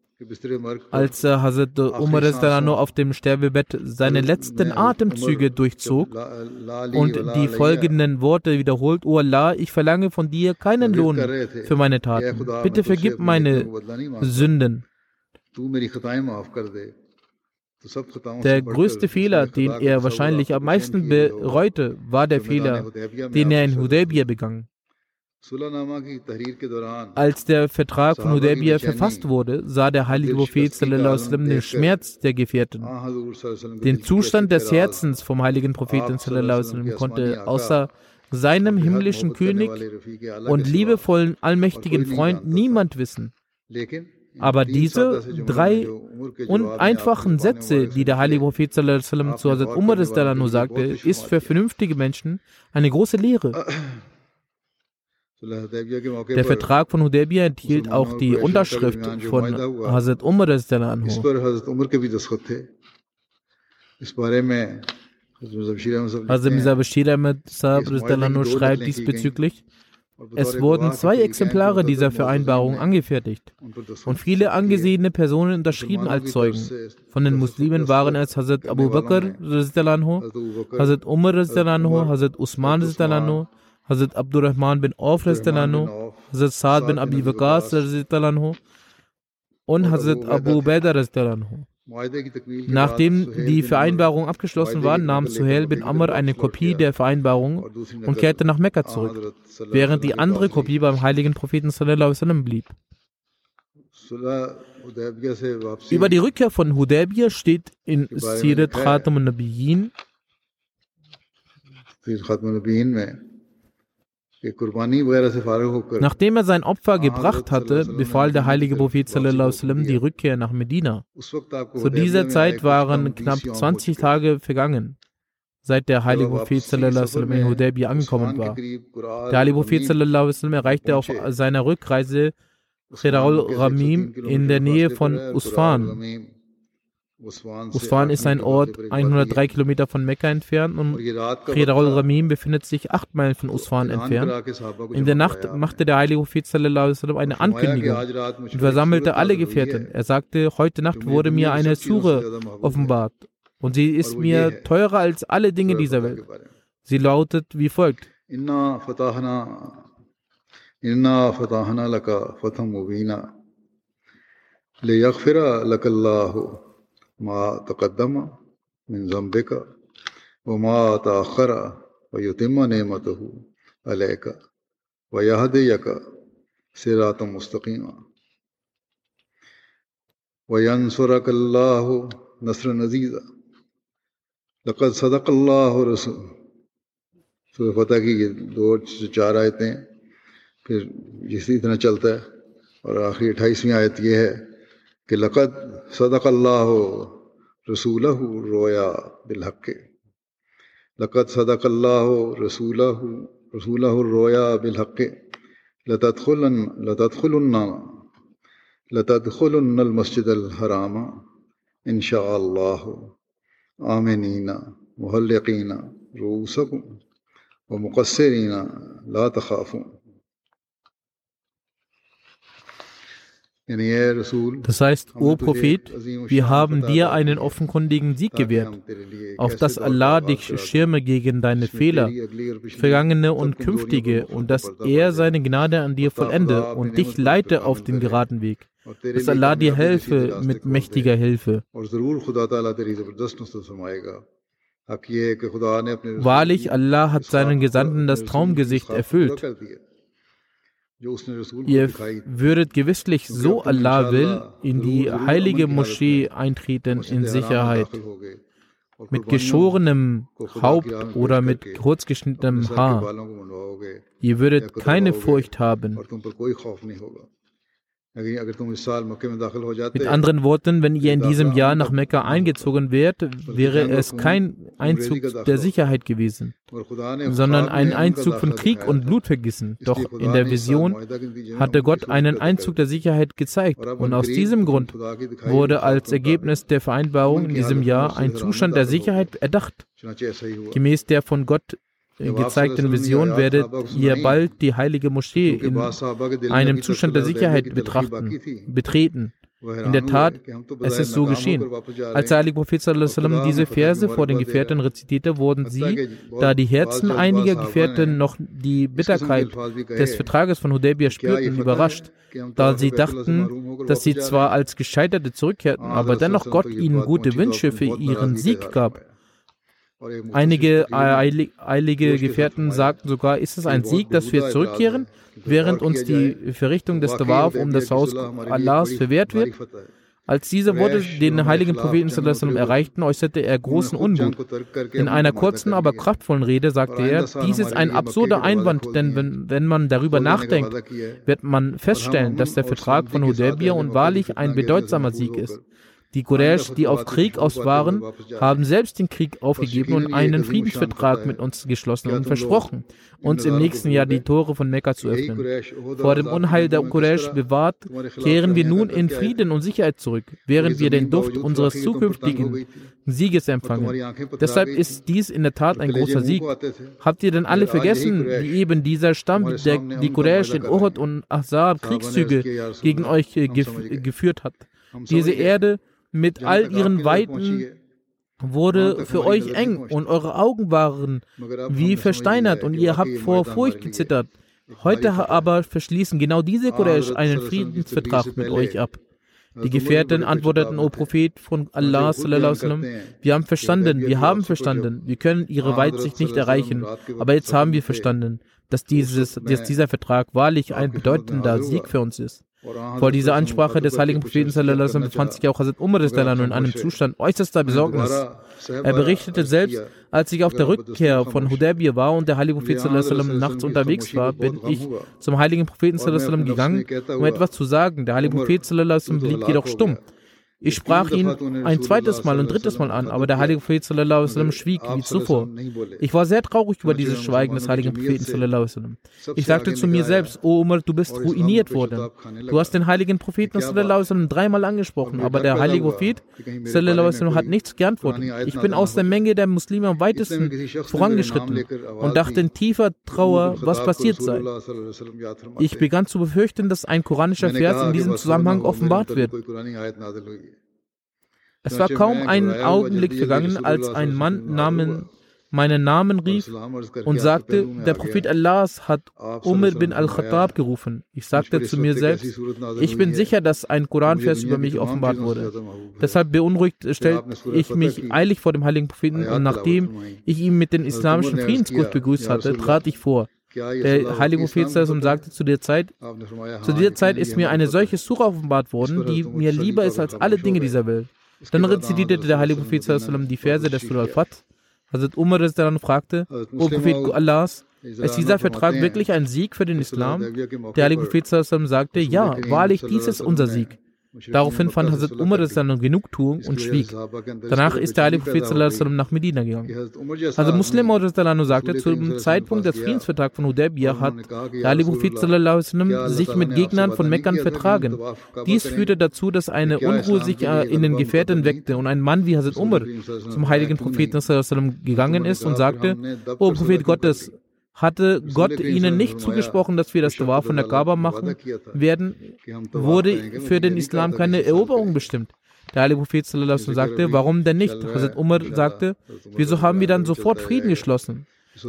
als äh, Hazrat Umar nur auf dem Sterbebett seine letzten Atemzüge durchzog und die folgenden Worte wiederholt, O Allah, ich verlange von dir keinen Lohn für meine Taten. Bitte vergib meine Sünden. Der größte Fehler, den er wahrscheinlich am meisten bereute, war der Fehler, den er in Hudaybiyah begangen. Als der Vertrag von Hudaybiyah verfasst wurde, sah der heilige Prophet sallam, den Schmerz der Gefährten. Den Zustand des Herzens vom heiligen Propheten sallam, konnte außer seinem himmlischen König und liebevollen allmächtigen Freund niemand wissen. Aber diese drei und einfachen Sätze, die der heilige Prophet sallam, zu Hazrat Umar sagte, ist für vernünftige Menschen eine große Lehre. Der Vertrag von Hudaybiyah enthielt auch die Unterschrift von Hazrat Umar. Hazrat Mirza Bashir Ahmed Saab schreibt diesbezüglich, es wurden zwei Exemplare dieser Vereinbarung angefertigt und viele angesehene Personen unterschrieben als Zeugen. Von den Muslimen waren es Hazrat Abu Bakr, Hazrat Umar, Hazrat Usman, Hazrat Abdurrahman bin Auf, Hazrat Saad bin Abi Waqas und Hazrat Abu Ubaidah. Nachdem die Vereinbarung abgeschlossen war, nahm Suhail bin Amr eine Kopie der Vereinbarung und kehrte nach Mekka zurück, während die andere Kopie beim heiligen Propheten sallam, blieb. Über die Rückkehr von Hudaybiyah steht in Sirat Khatam al-Nabiyyin Nachdem er sein Opfer gebracht hatte, befahl der heilige Prophet sallam, die Rückkehr nach Medina. Zu dieser Zeit waren knapp 20 Tage vergangen, seit der heilige Prophet sallam, in Hudaybiyah angekommen war. Der heilige Prophet sallam, erreichte auf seiner Rückreise Khiraul Ramim in der Nähe von Usfan. Usfan ist ein Ort 103 Kilometer von Mekka entfernt und Khiraul Ramim befindet sich 8 Meilen von Usfan entfernt. In der Nacht machte der heilige Prophet eine Ankündigung. und versammelte alle Gefährten. Er sagte, heute Nacht wurde mir eine Sure offenbart. und sie ist mir teurer als alle Dinge dieser Welt. Sie lautet wie folgt. Inna fatahna inna ما تقدم من ذنبك وما ما تاخر و نعمته نعمت ہو علیہ کا وينصرك الله نصرا عزيزا. مستقیمہ و نثر لقد صدق اللہ رسول. سورہ فتح کی یہ دو چار آیتیں پھر جس اتنا چلتا ہے اور آخری اٹھائیسویں آیت یہ ہے کہ لقد صدق اللہ رسول رویا بالحق۔ لقد صدق اللہ رسول رسول رویا بالحق۔ لتدخلن لتدخلن لتدخلن المسجد الحرام ان شاء اللہ آمنین، محلقین، رؤوسکم ومقصرین لا تخافون۔ Das heißt, O Prophet, wir haben dir einen offenkundigen Sieg gewährt, auf dass Allah dich schirme gegen deine Fehler, vergangene und künftige, und dass er seine Gnade an dir vollende und dich leite auf den geraden Weg. Dass Allah dir helfe mit mächtiger Hilfe. Wahrlich, Allah hat seinen Gesandten das Traumgesicht erfüllt. Ihr würdet gewisslich, so Allah will, in die heilige Moschee eintreten in Sicherheit. Mit geschorenem Haupt oder mit kurzgeschnittenem Haar. Ihr würdet keine Furcht haben. Mit anderen Worten, wenn ihr in diesem Jahr nach Mekka eingezogen wärt, wäre es kein Einzug der Sicherheit gewesen, sondern ein Einzug von Krieg und Blutvergießen. Doch in der Vision hatte Gott einen Einzug der Sicherheit gezeigt und aus diesem Grund wurde als Ergebnis der Vereinbarung in diesem Jahr ein Zustand der Sicherheit erdacht, gemäß der von Gott gezeigten Vision werdet ihr bald die heilige Moschee in einem Zustand der Sicherheit betrachten, betreten. In der Tat, es ist so geschehen. Als der Ali Prophet diese Verse vor den Gefährten rezitierte, wurden sie, da die Herzen einiger Gefährten noch die Bitterkeit des Vertrages von Hudaybiyah spürten, überrascht, da sie dachten, dass sie zwar als Gescheiterte zurückkehrten, aber dennoch Gott ihnen gute Wünsche für ihren Sieg gab. Einige eilige Gefährten sagten sogar, ist es ein Sieg, dass wir zurückkehren, während uns die Verrichtung des Tawaf um das Haus Allahs verwehrt wird? Als diese Worte den heiligen Propheten erreichten, äußerte er großen Unmut. In einer kurzen, aber kraftvollen Rede sagte er, dies ist ein absurder Einwand, denn wenn, wenn man darüber nachdenkt, wird man feststellen, dass der Vertrag von Hudaybiyah und wahrlich ein bedeutsamer Sieg ist. Die Quraysh, die auf Krieg aus waren, haben selbst den Krieg aufgegeben und einen Friedensvertrag mit uns geschlossen und versprochen, uns im nächsten Jahr die Tore von Mekka zu öffnen. Vor dem Unheil der Quraysh bewahrt, kehren wir nun in Frieden und Sicherheit zurück, während wir den Duft unseres zukünftigen Sieges empfangen. Deshalb ist dies in der Tat ein großer Sieg. Habt ihr denn alle vergessen, wie eben dieser Stamm, der die Quraysh in Uhud und Ahzab Kriegszüge gegen euch gef geführt hat? Diese Erde mit all ihren Weiten wurde für euch eng und eure Augen waren wie versteinert und ihr habt vor Furcht gezittert. Heute aber verschließen genau diese Quraysh einen Friedensvertrag mit euch ab. Die Gefährten antworteten, O Prophet von Allah, wir haben verstanden, wir haben verstanden, wir können ihre Weitsicht nicht erreichen, aber jetzt haben wir verstanden, dass, dieses, dass dieser Vertrag wahrlich ein bedeutender Sieg für uns ist. Vor dieser Ansprache des heiligen Propheten befand sich auch Hazrat Umar in einem Zustand äußerster Besorgnis. Er berichtete selbst, als ich auf der Rückkehr von Hudaybiyah war und der heilige Prophet nachts unterwegs war, bin ich zum heiligen Propheten gegangen, um etwas zu sagen. Der heilige Prophet blieb jedoch stumm. Ich sprach ihn ein zweites Mal und drittes Mal an, aber der heilige Prophet schwieg wie zuvor. Ich war sehr traurig über dieses Schweigen des heiligen Propheten. Ich sagte zu mir selbst, O Umar, du bist ruiniert worden. Du hast den heiligen Propheten dreimal angesprochen, aber der heilige Prophet hat nichts geantwortet. Ich bin aus der Menge der Muslime am weitesten vorangeschritten und dachte in tiefer Trauer, was passiert sei. Ich begann zu befürchten, dass ein koranischer Vers in diesem Zusammenhang offenbart wird. Es war kaum ein Augenblick vergangen, als ein Mann Namen, meinen Namen rief und sagte, der Prophet Allahs hat Umar bin al-Khattab gerufen. Ich sagte zu mir selbst, ich bin sicher, dass ein Koranvers über mich offenbart wurde. Deshalb beunruhigt stellte ich mich eilig vor dem heiligen Propheten und nachdem ich ihn mit dem islamischen Friedensgruß begrüßt hatte, trat ich vor. Der heilige Prophet sagte zu der Zeit, zu dieser Zeit ist mir eine solche Sura offenbart worden, die mir lieber ist als alle Dinge dieser Welt. Dann rezitierte der heilige Prophet die Verse des Surah al-Fat. Hazrat Umar dann fragte, O Prophet Allahs, ist dieser Vertrag wirklich ein Sieg für den Islam? Der heilige Prophet sagte, ja, wahrlich, dies ist unser Sieg. Daraufhin fand Hazrat Umar dann Genugtuung und schwieg. Danach ist der Heilige Prophet nach Medina gegangen. Also Muslim sagte, zum Zeitpunkt des Friedensvertrags von Hudaybiyah hat der Heilige Prophet sich mit Gegnern von Meckern vertragen. Dies führte dazu, dass eine Unruhe sich äh, in den Gefährten weckte und ein Mann wie Hazrat Umar zum heiligen Propheten gegangen ist und sagte, O Prophet Gottes, hatte Gott ihnen nicht zugesprochen, dass wir das Dua von der Kaaba machen werden, wurde für den Islam keine Eroberung bestimmt. Der heilige Prophet sagte, warum denn nicht? Hazrat Umar sagte, wieso haben wir dann sofort Frieden geschlossen?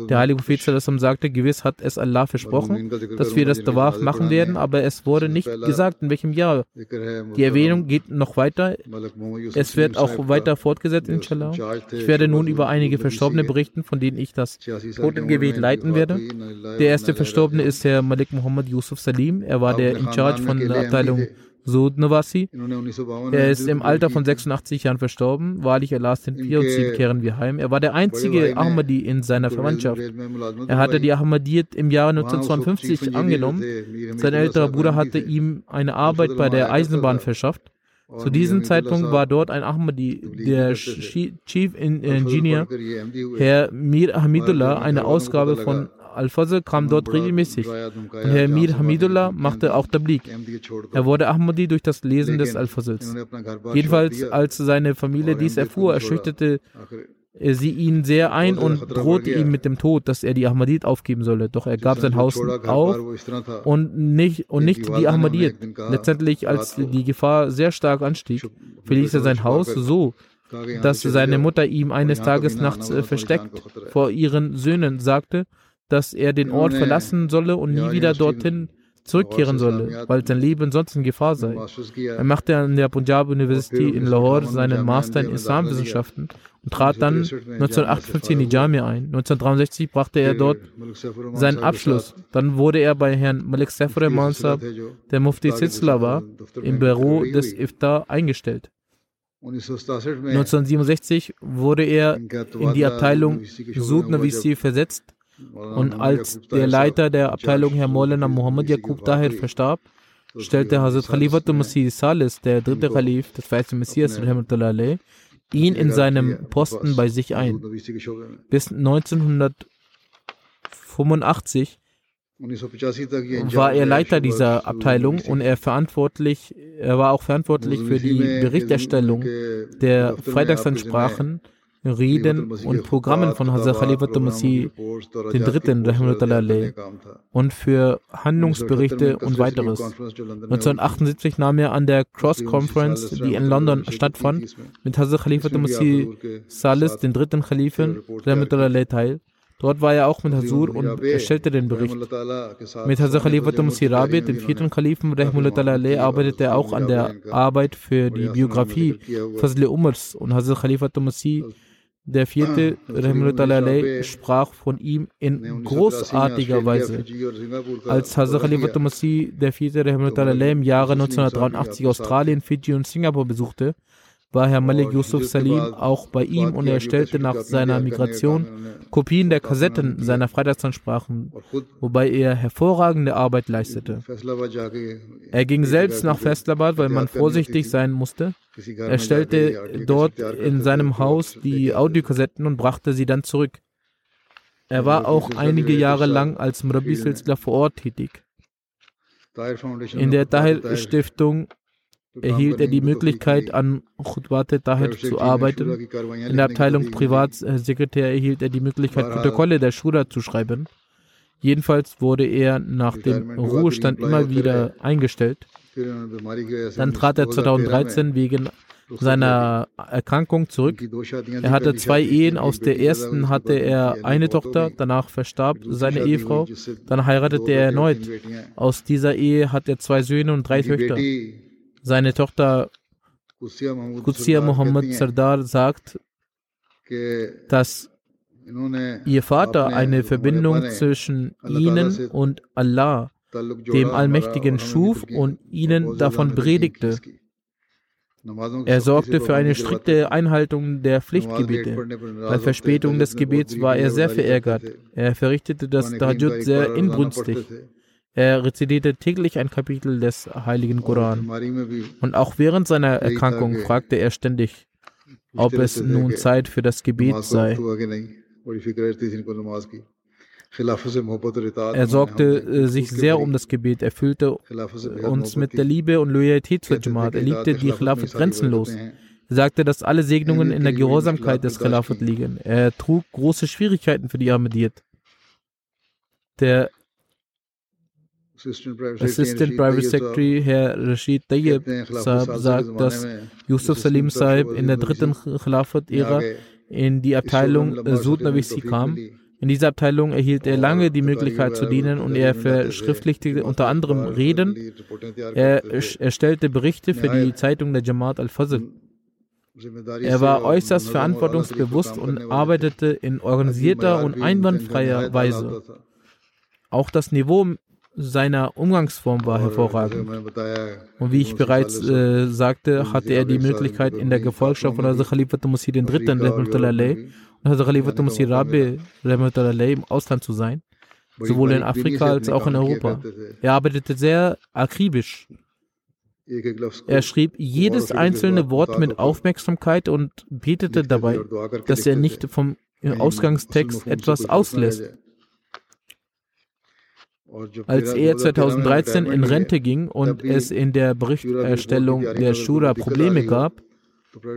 Der heilige Prophet sagte, gewiss hat es Allah versprochen, dass wir das Tawaf machen werden, aber es wurde nicht gesagt, in welchem Jahr. Die Erwähnung geht noch weiter. Es wird auch weiter fortgesetzt, inshallah. Ich werde nun über einige Verstorbene berichten, von denen ich das Totengebet leiten werde. Der erste Verstorbene ist Herr Malik Muhammad Yusuf Salim. Er war der in Charge von der Abteilung Sud Nawasi. Er ist im Alter von 86 Jahren verstorben. Wahrlich, er las den 4 und 7 kehren wir heim. Er war der einzige Ahmadi in seiner Verwandtschaft. Er hatte die Ahmadiyyat im Jahre 1952 angenommen. Sein älterer Bruder hatte ihm eine Arbeit bei der Eisenbahn verschafft. Zu diesem Zeitpunkt war dort ein Ahmadi, der Chief Engineer, Herr Mir Hamidullah, eine Ausgabe von Al-Fazl kam dort regelmäßig und Herr Mir Hamidullah machte auch Tablik. Er wurde Ahmadi durch das Lesen des Al-Fazls. Jedenfalls, als seine Familie dies erfuhr, erschütterte sie ihn sehr ein und drohte ihm mit dem Tod, dass er die Ahmadid aufgeben solle. Doch er gab sein Haus auf und nicht, und nicht die Ahmadid. Letztendlich, als die Gefahr sehr stark anstieg, verließ er sein Haus so, dass seine Mutter ihm eines Tages nachts äh, versteckt vor ihren Söhnen sagte, dass er den Ort verlassen solle und nie wieder dorthin zurückkehren solle, weil sein Leben sonst in Gefahr sei. Er machte an der Punjab University in Lahore seinen Master in Islamwissenschaften und trat dann 1958 in die Jamia ein. 1963 brachte er dort seinen Abschluss. Dann wurde er bei Herrn Malik Sefre Mansab, der Mufti Sitzla war, im Büro des Iftar eingestellt. 1967 wurde er in die Abteilung Sud Navisi versetzt und als der Leiter der Abteilung, Herr Maulana Muhammad Yaqub Tahir, verstarb, stellte Hazrat Khalifatul Masih Salis, der dritte Khalif des verehrten Messias, ihn in seinem Posten bei sich ein. Bis 1985 war er Leiter dieser Abteilung und er verantwortlich, er war auch verantwortlich für die Berichterstellung der Freitagsansprachen Reden und Programmen von Hazrat Khalifatul Masih III. und für Handlungsberichte und weiteres. 1978 nahm er an der Cross Conference, die in London stattfand, mit Hazrat Khalifatul Masih Salis, dritten Khalifen, teil. Dort war er auch mit Hazur und erstellte den Bericht. Mit Hazrat Khalifatul Masih Rabi, dem vierten Khalifen, arbeitete er auch an der Arbeit für die Biografie Fazl Umars und Hazrat Khalifatul Masih der vierte, Rahimullah sprach von ihm in großartiger Weise. Als Hazrat Khalifatul Masih, der vierte, Rahimullah im Jahre 1983 Australien, Fiji und Singapur besuchte, war Herr Malik Yusuf Salim auch bei ihm und er erstellte nach seiner Migration Kopien der Kassetten seiner Freitagsansprachen, wobei er hervorragende Arbeit leistete. Er ging selbst nach Faisalabad, weil man vorsichtig sein musste. Er stellte dort in seinem Haus die Audiokassetten und brachte sie dann zurück. Er war auch einige Jahre lang als Mrabi Silsila vor Ort tätig. In der Tahir-Stiftung erhielt er die Möglichkeit, an Khutbate Tahir zu arbeiten. In der Abteilung Privatsekretär erhielt er die Möglichkeit, Protokolle der Shura zu schreiben. Jedenfalls wurde er nach dem Ruhestand immer wieder eingestellt. Dann trat er 2013 wegen seiner Erkrankung zurück. Er hatte zwei Ehen. Aus der ersten hatte er eine Tochter, danach verstarb seine Ehefrau. Dann heiratete er erneut. Aus dieser Ehe hat er zwei Söhne und drei Töchter. Seine Tochter Qudsiya Muhammad Sardar sagt, dass ihr Vater eine Verbindung zwischen ihnen und Allah, dem Allmächtigen, schuf und ihnen davon predigte. Er sorgte für eine strikte Einhaltung der Pflichtgebete. Bei Verspätung des Gebets war er sehr verärgert. Er verrichtete das Tahajjud sehr inbrünstig. Er rezitierte täglich ein Kapitel des Heiligen Koran. Und auch während seiner Erkrankung fragte er ständig, ob es nun Zeit für das Gebet sei. Er sorgte äh, sich sehr um das Gebet. Er fühlte uns mit der Liebe und Loyalität zur Jamaat. Er liebte die Khilafat grenzenlos. Er sagte, dass alle Segnungen in der Gehorsamkeit des Khilafat liegen. Er trug große Schwierigkeiten für die Ahmadiyyat. Der Assistant Private Secretary Herr Rashid Tayyib Saab sagt, dass Yusuf Salim Saib in der dritten Khilafat-Ära in die Abteilung Sud Navisi kam. In dieser Abteilung erhielt er lange die Möglichkeit zu dienen und er verschriftlichte unter anderem Reden. Er erstellte Berichte für die Zeitung der Jamaat al-Fazl. Er war äußerst verantwortungsbewusst und arbeitete in organisierter und einwandfreier Weise. Auch das Niveau seiner Umgangsform war hervorragend. Und wie ich bereits äh, sagte, hatte er die Möglichkeit, in der Gefolgschaft von Hazrat Khalifat Masih III. und Hazrat Khalifat Masih Rabi im Ausland zu sein, sowohl in Afrika als auch in Europa. Er arbeitete sehr akribisch. Er schrieb jedes einzelne Wort mit Aufmerksamkeit und betete dabei, dass er nicht vom Ausgangstext etwas auslässt. Als er 2013 in Rente ging und es in der Berichterstellung der Shura Probleme gab,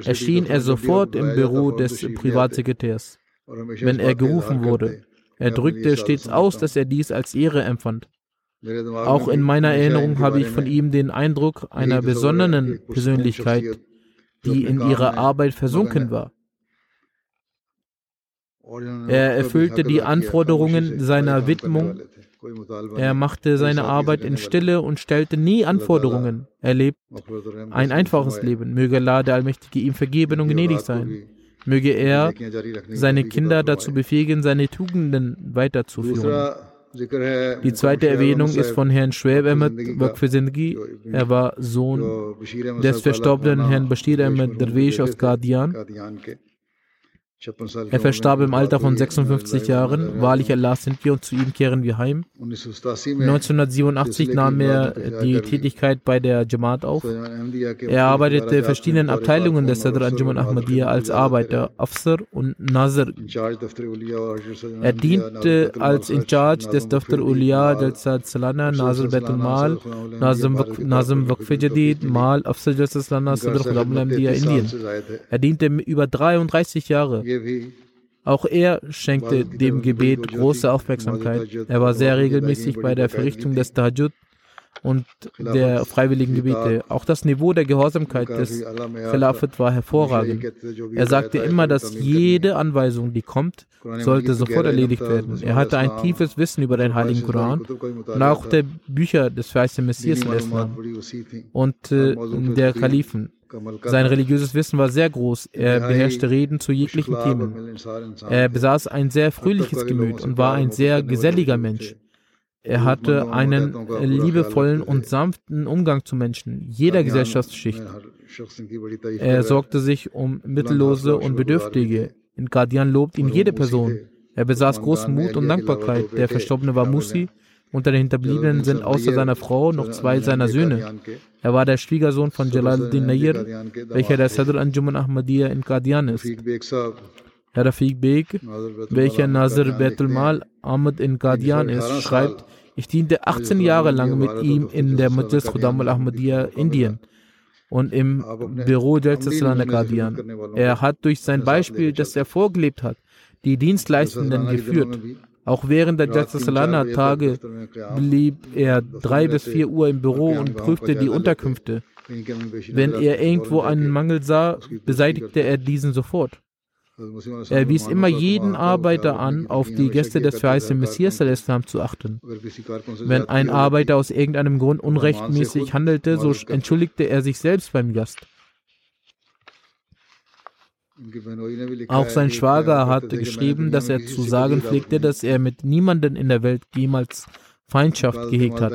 erschien er sofort im Büro des Privatsekretärs, wenn er gerufen wurde. Er drückte stets aus, dass er dies als Ehre empfand. Auch in meiner Erinnerung habe ich von ihm den Eindruck einer besonnenen Persönlichkeit, die in ihrer Arbeit versunken war. Er erfüllte die Anforderungen seiner Widmung. Er machte seine Arbeit in Stille und stellte nie Anforderungen. Er lebt ein einfaches Leben. Möge Allah, der Allmächtige, ihm vergeben und gnädig sein. Möge er seine Kinder dazu befähigen, seine Tugenden weiterzuführen. Die zweite Erwähnung ist von Herrn Schwab Ahmed Wakfizindgi. Er war Sohn des verstorbenen Herrn Bashir Ahmed Derwish aus Qadian. Er verstarb im Alter von 56 Jahren. Wahrlich Allah sind wir und zu ihm kehren wir heim. 1987 nahm er die Tätigkeit bei der Jamaat auf. Er arbeitete in verschiedenen Abteilungen des Sadr Anjuman Ahmadiyya als Arbeiter, Afsar und Nazir. Er diente als in Charge des Daftar Uliya Jalsat Salana, Nazir Betul Mal, Nazim Waqf Jadid, Mal, Afsar Jalsat Salana, Sadr Khudam Ahmadiyya, Indien. Er diente über 33 Jahre. Auch er schenkte dem Gebet große Aufmerksamkeit. Er war sehr regelmäßig bei der Verrichtung des Tahajjud und der freiwilligen Gebete. Auch das Niveau der Gehorsamkeit des Khilafat war hervorragend. Er sagte immer, dass jede Anweisung, die kommt, sollte sofort erledigt werden. Er hatte ein tiefes Wissen über den Heiligen Koran und auch der Bücher des verheißten Messias und äh, der Kalifen. Sein religiöses Wissen war sehr groß. Er beherrschte Reden zu jeglichen Themen. Er besaß ein sehr fröhliches Gemüt und war ein sehr geselliger Mensch. Er hatte einen liebevollen und sanften Umgang zu Menschen, jeder Gesellschaftsschicht. Er sorgte sich um Mittellose und Bedürftige. In Guardian lobt ihn jede Person. Er besaß großen Mut und Dankbarkeit. Der Verstorbene war Musi unter den Hinterbliebenen sind außer seiner Frau noch zwei seiner Söhne. Er war der Schwiegersohn von Jalaluddin Nayyar, welcher der Sadr Anjuman Ahmadiyya in Qadian ist. Herr Rafiq Beg, welcher Nazir Betul Mal Ahmad in Qadian ist, schreibt, ich diente 18 Jahre lang mit ihm in der Majlis Khudam al-Ahmadiyya Indien und im Büro Jalsaslana Qadian. Er hat durch sein Beispiel, das er vorgelebt hat, die Dienstleistenden geführt. auch während der Jalsasalana-Tage blieb er drei bis vier Uhr im Büro und prüfte die Unterkünfte. Wenn er irgendwo einen Mangel sah, beseitigte er diesen sofort. Er wies immer jeden Arbeiter an, auf die Gäste des verheißenen Messias al-Islam zu achten. Wenn ein Arbeiter aus irgendeinem Grund unrechtmäßig handelte, so entschuldigte er sich selbst beim Gast. Auch sein Schwager hat geschrieben, dass er zu sagen pflegte, dass er mit niemandem in der Welt jemals Feindschaft gehegt hat.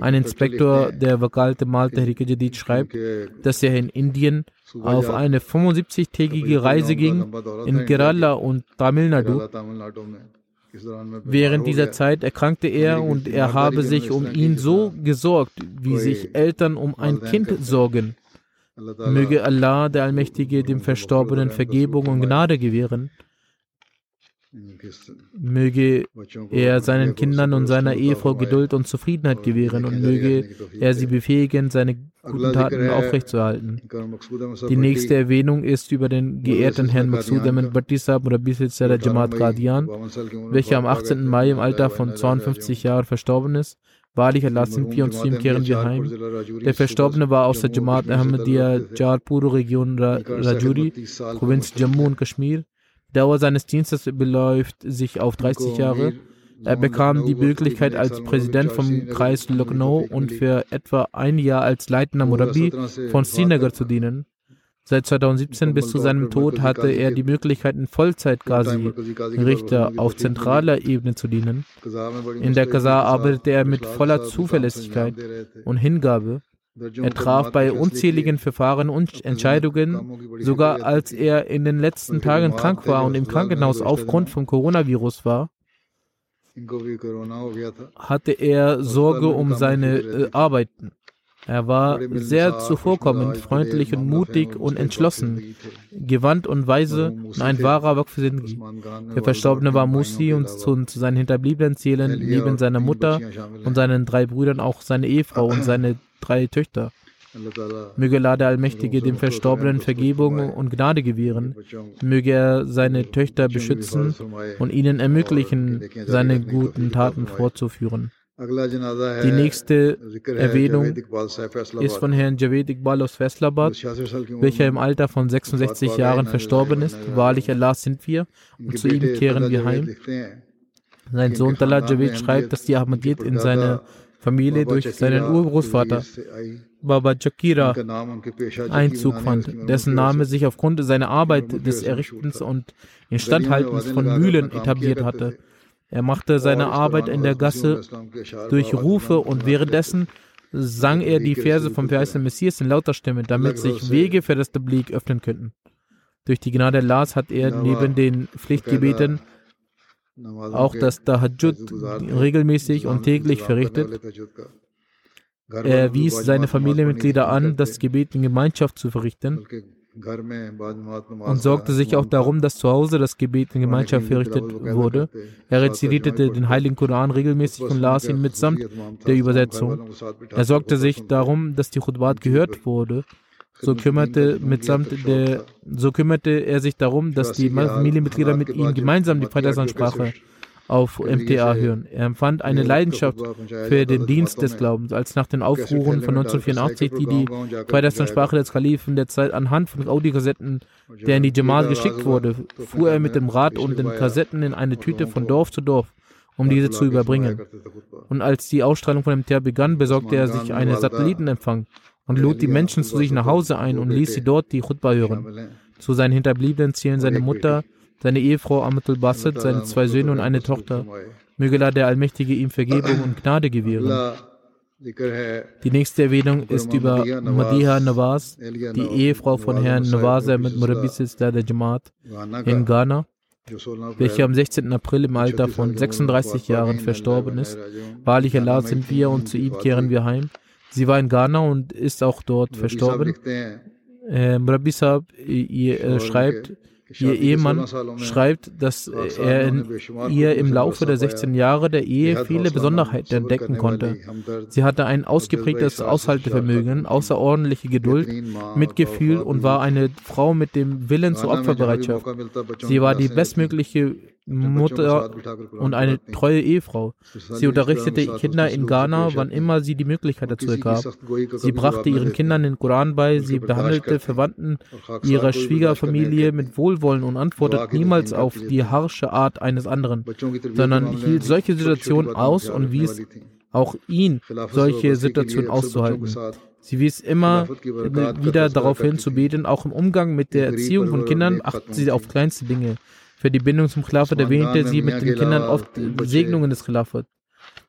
Ein Inspektor der Wakalte Mal Tehrike Jadid schreibt, dass er in Indien auf eine 75-tägige Reise ging in Kerala und Tamil Nadu. Während dieser Zeit erkrankte er und er habe sich um ihn so gesorgt, wie sich Eltern um ein Kind sorgen. Möge Allah, der Allmächtige, dem Verstorbenen Vergebung und Gnade gewähren. Möge er seinen Kindern und seiner Ehefrau Geduld und Zufriedenheit gewähren und möge er sie befähigen, seine guten Taten aufrechtzuerhalten. Die nächste Erwähnung ist über den geehrten Herrn Maksud Ahmed Bhatti Sahib Murabbisir Jamaat Qadian, welcher am 18. Mai im Alter von 52 Jahren verstorben ist. Wahrlich, Allah sind wir und zu ihm kehren wir heim. Der Verstorbene war aus der Jamaat Ahmadiyya Jarpur Region Rajuri, Provinz Jammu und Kashmir. Die Dauer seines Dienstes beläuft sich auf 30 Jahre. Er bekam die Möglichkeit, als Präsident vom Kreis Lucknow und für etwa ein Jahr als leitender Murabi von Srinagar zu dienen. Seit 2017 bis zu seinem Tod hatte er die Möglichkeit, in Vollzeit Gazi-Richter auf zentraler Ebene zu dienen. In der Qasar arbeitete er mit voller Zuverlässigkeit und Hingabe. Er traf bei unzähligen Verfahren und Entscheidungen, sogar als er in den letzten Tagen krank war und im Krankenhaus aufgrund vom Coronavirus war, hatte er Sorge um seine äh, Arbeiten. Er war sehr zuvorkommend, freundlich und mutig und entschlossen, gewandt und weise und ein wahrer Waqfsindgi. Der Verstorbene war Musi und zu, zu, seinen Hinterbliebenen zählen neben seiner Mutter und seinen drei Brüdern auch seine Ehefrau und seine drei Töchter. Möge Allah der Allmächtige dem Verstorbenen Vergebung und Gnade gewähren. Möge er seine Töchter beschützen und ihnen ermöglichen, seine guten Taten fortzuführen. Die nächste Erwähnung ist von Herrn Javed Iqbal aus Faisalabad, welcher im Alter von 66 Jahren verstorben ist. Wahrlich Allah sind wir und zu ihm kehren wir heim. Sein Sohn Talal Javed schreibt, dass die Ahmadiyyat in seiner Familie durch seinen Urgroßvater Baba Jakira Einzug fand, dessen Name sich aufgrund seiner Arbeit des Errichtens und Instandhaltens von Mühlen etabliert hatte. Er machte seine Arbeit in der Gasse durch Rufe und währenddessen sang er die Verse vom verheißenen Messias in lauter Stimme, damit sich Wege für das Tablik öffnen könnten. Durch die Gnade Allahs hat er neben den Pflichtgebeten auch das Tahajjud regelmäßig und täglich verrichtet. Er wies seine Familienmitglieder an, das Gebet in Gemeinschaft zu verrichten und sorgte sich auch darum, dass zu Hause das Gebet in Gemeinschaft verrichtet wurde. Er rezitierte den Heiligen Koran regelmäßig und las ihn mitsamt der Übersetzung. Er sorgte sich darum, dass die Khutbat gehört wurde. So kümmerte, mitsamt der, so kümmerte er sich darum, dass die Familienmitglieder mit ihm gemeinsam die Freitagsansprache auf MTA hören. Er empfand eine Leidenschaft für den Dienst des Glaubens, als nach den Aufruhren von 1984, die die Freitagsansprache des Kalifen der Zeit anhand von Audiokassetten, der in die Jamaat geschickt wurde, fuhr er mit dem Rad und den Kassetten in eine Tüte von Dorf zu Dorf, um diese zu überbringen. Und als die Ausstrahlung von MTA begann, besorgte er sich einen Satellitenempfang und lud die Menschen zu sich nach Hause ein und ließ sie dort die Khutbah hören. Zu seinen Hinterbliebenen zählen seine Mutter, seine Ehefrau Amatul Bassett, seine zwei Söhne und eine Tochter. Möge Allah der Allmächtige ihm Vergebung und Gnade gewähren. Die nächste Erwähnung ist über Madiha Nawaz, die Ehefrau von Herrn Nawaz mit Murabisis der Jamaat in Ghana, welche am 16. April im Alter von 36 Jahren verstorben ist. Wahrlich Allah sind wir und zu ihm kehren wir heim. Sie war in Ghana und ist auch dort verstorben. Äh, Murabi Saab äh, schreibt, Ihr Ehemann schreibt, dass er in ihr im Laufe der 16 Jahre der Ehe viele Besonderheiten entdecken konnte. Sie hatte ein ausgeprägtes Aushaltevermögen, außerordentliche Geduld, Mitgefühl und war eine Frau mit dem Willen zur Opferbereitschaft. Sie war die bestmögliche Mutter und eine treue Ehefrau. Sie unterrichtete Kinder in Ghana, wann immer sie die Möglichkeit dazu ergab. Sie brachte ihren Kindern den Koran bei, sie behandelte Verwandten ihrer Schwiegerfamilie mit Wohlwollen und antwortete niemals auf die harsche Art eines anderen, sondern hielt solche Situationen aus und wies auch ihn, solche Situationen auszuhalten. Sie wies immer wieder darauf hin zu beten, auch im Umgang mit der Erziehung von Kindern achten sie auf kleinste Dinge. Für die Bindung zum Khilafat erwähnte sie mit den Kindern oft Segnungen des Khilafat.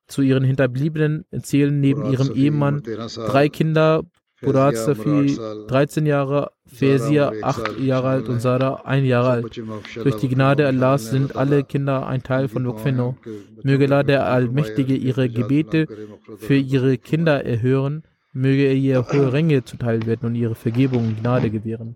Zu ihren Hinterbliebenen erzählen neben ihrem Ehemann drei Kinder, Burat Safi, 13 Jahre, Fesia, 8 Jahre alt und Sarah, 1 Jahre alt. Durch die Gnade Allahs sind alle Kinder ein Teil von Wokfeno. Möge Allah der Allmächtige ihre Gebete für ihre Kinder erhören. Möge er ihr hohe Ränge zuteil werden und ihre Vergebung und Gnade gewähren.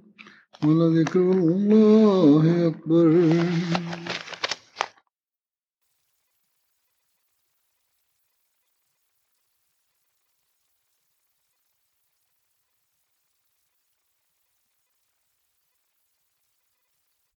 ولذكر الله أكبر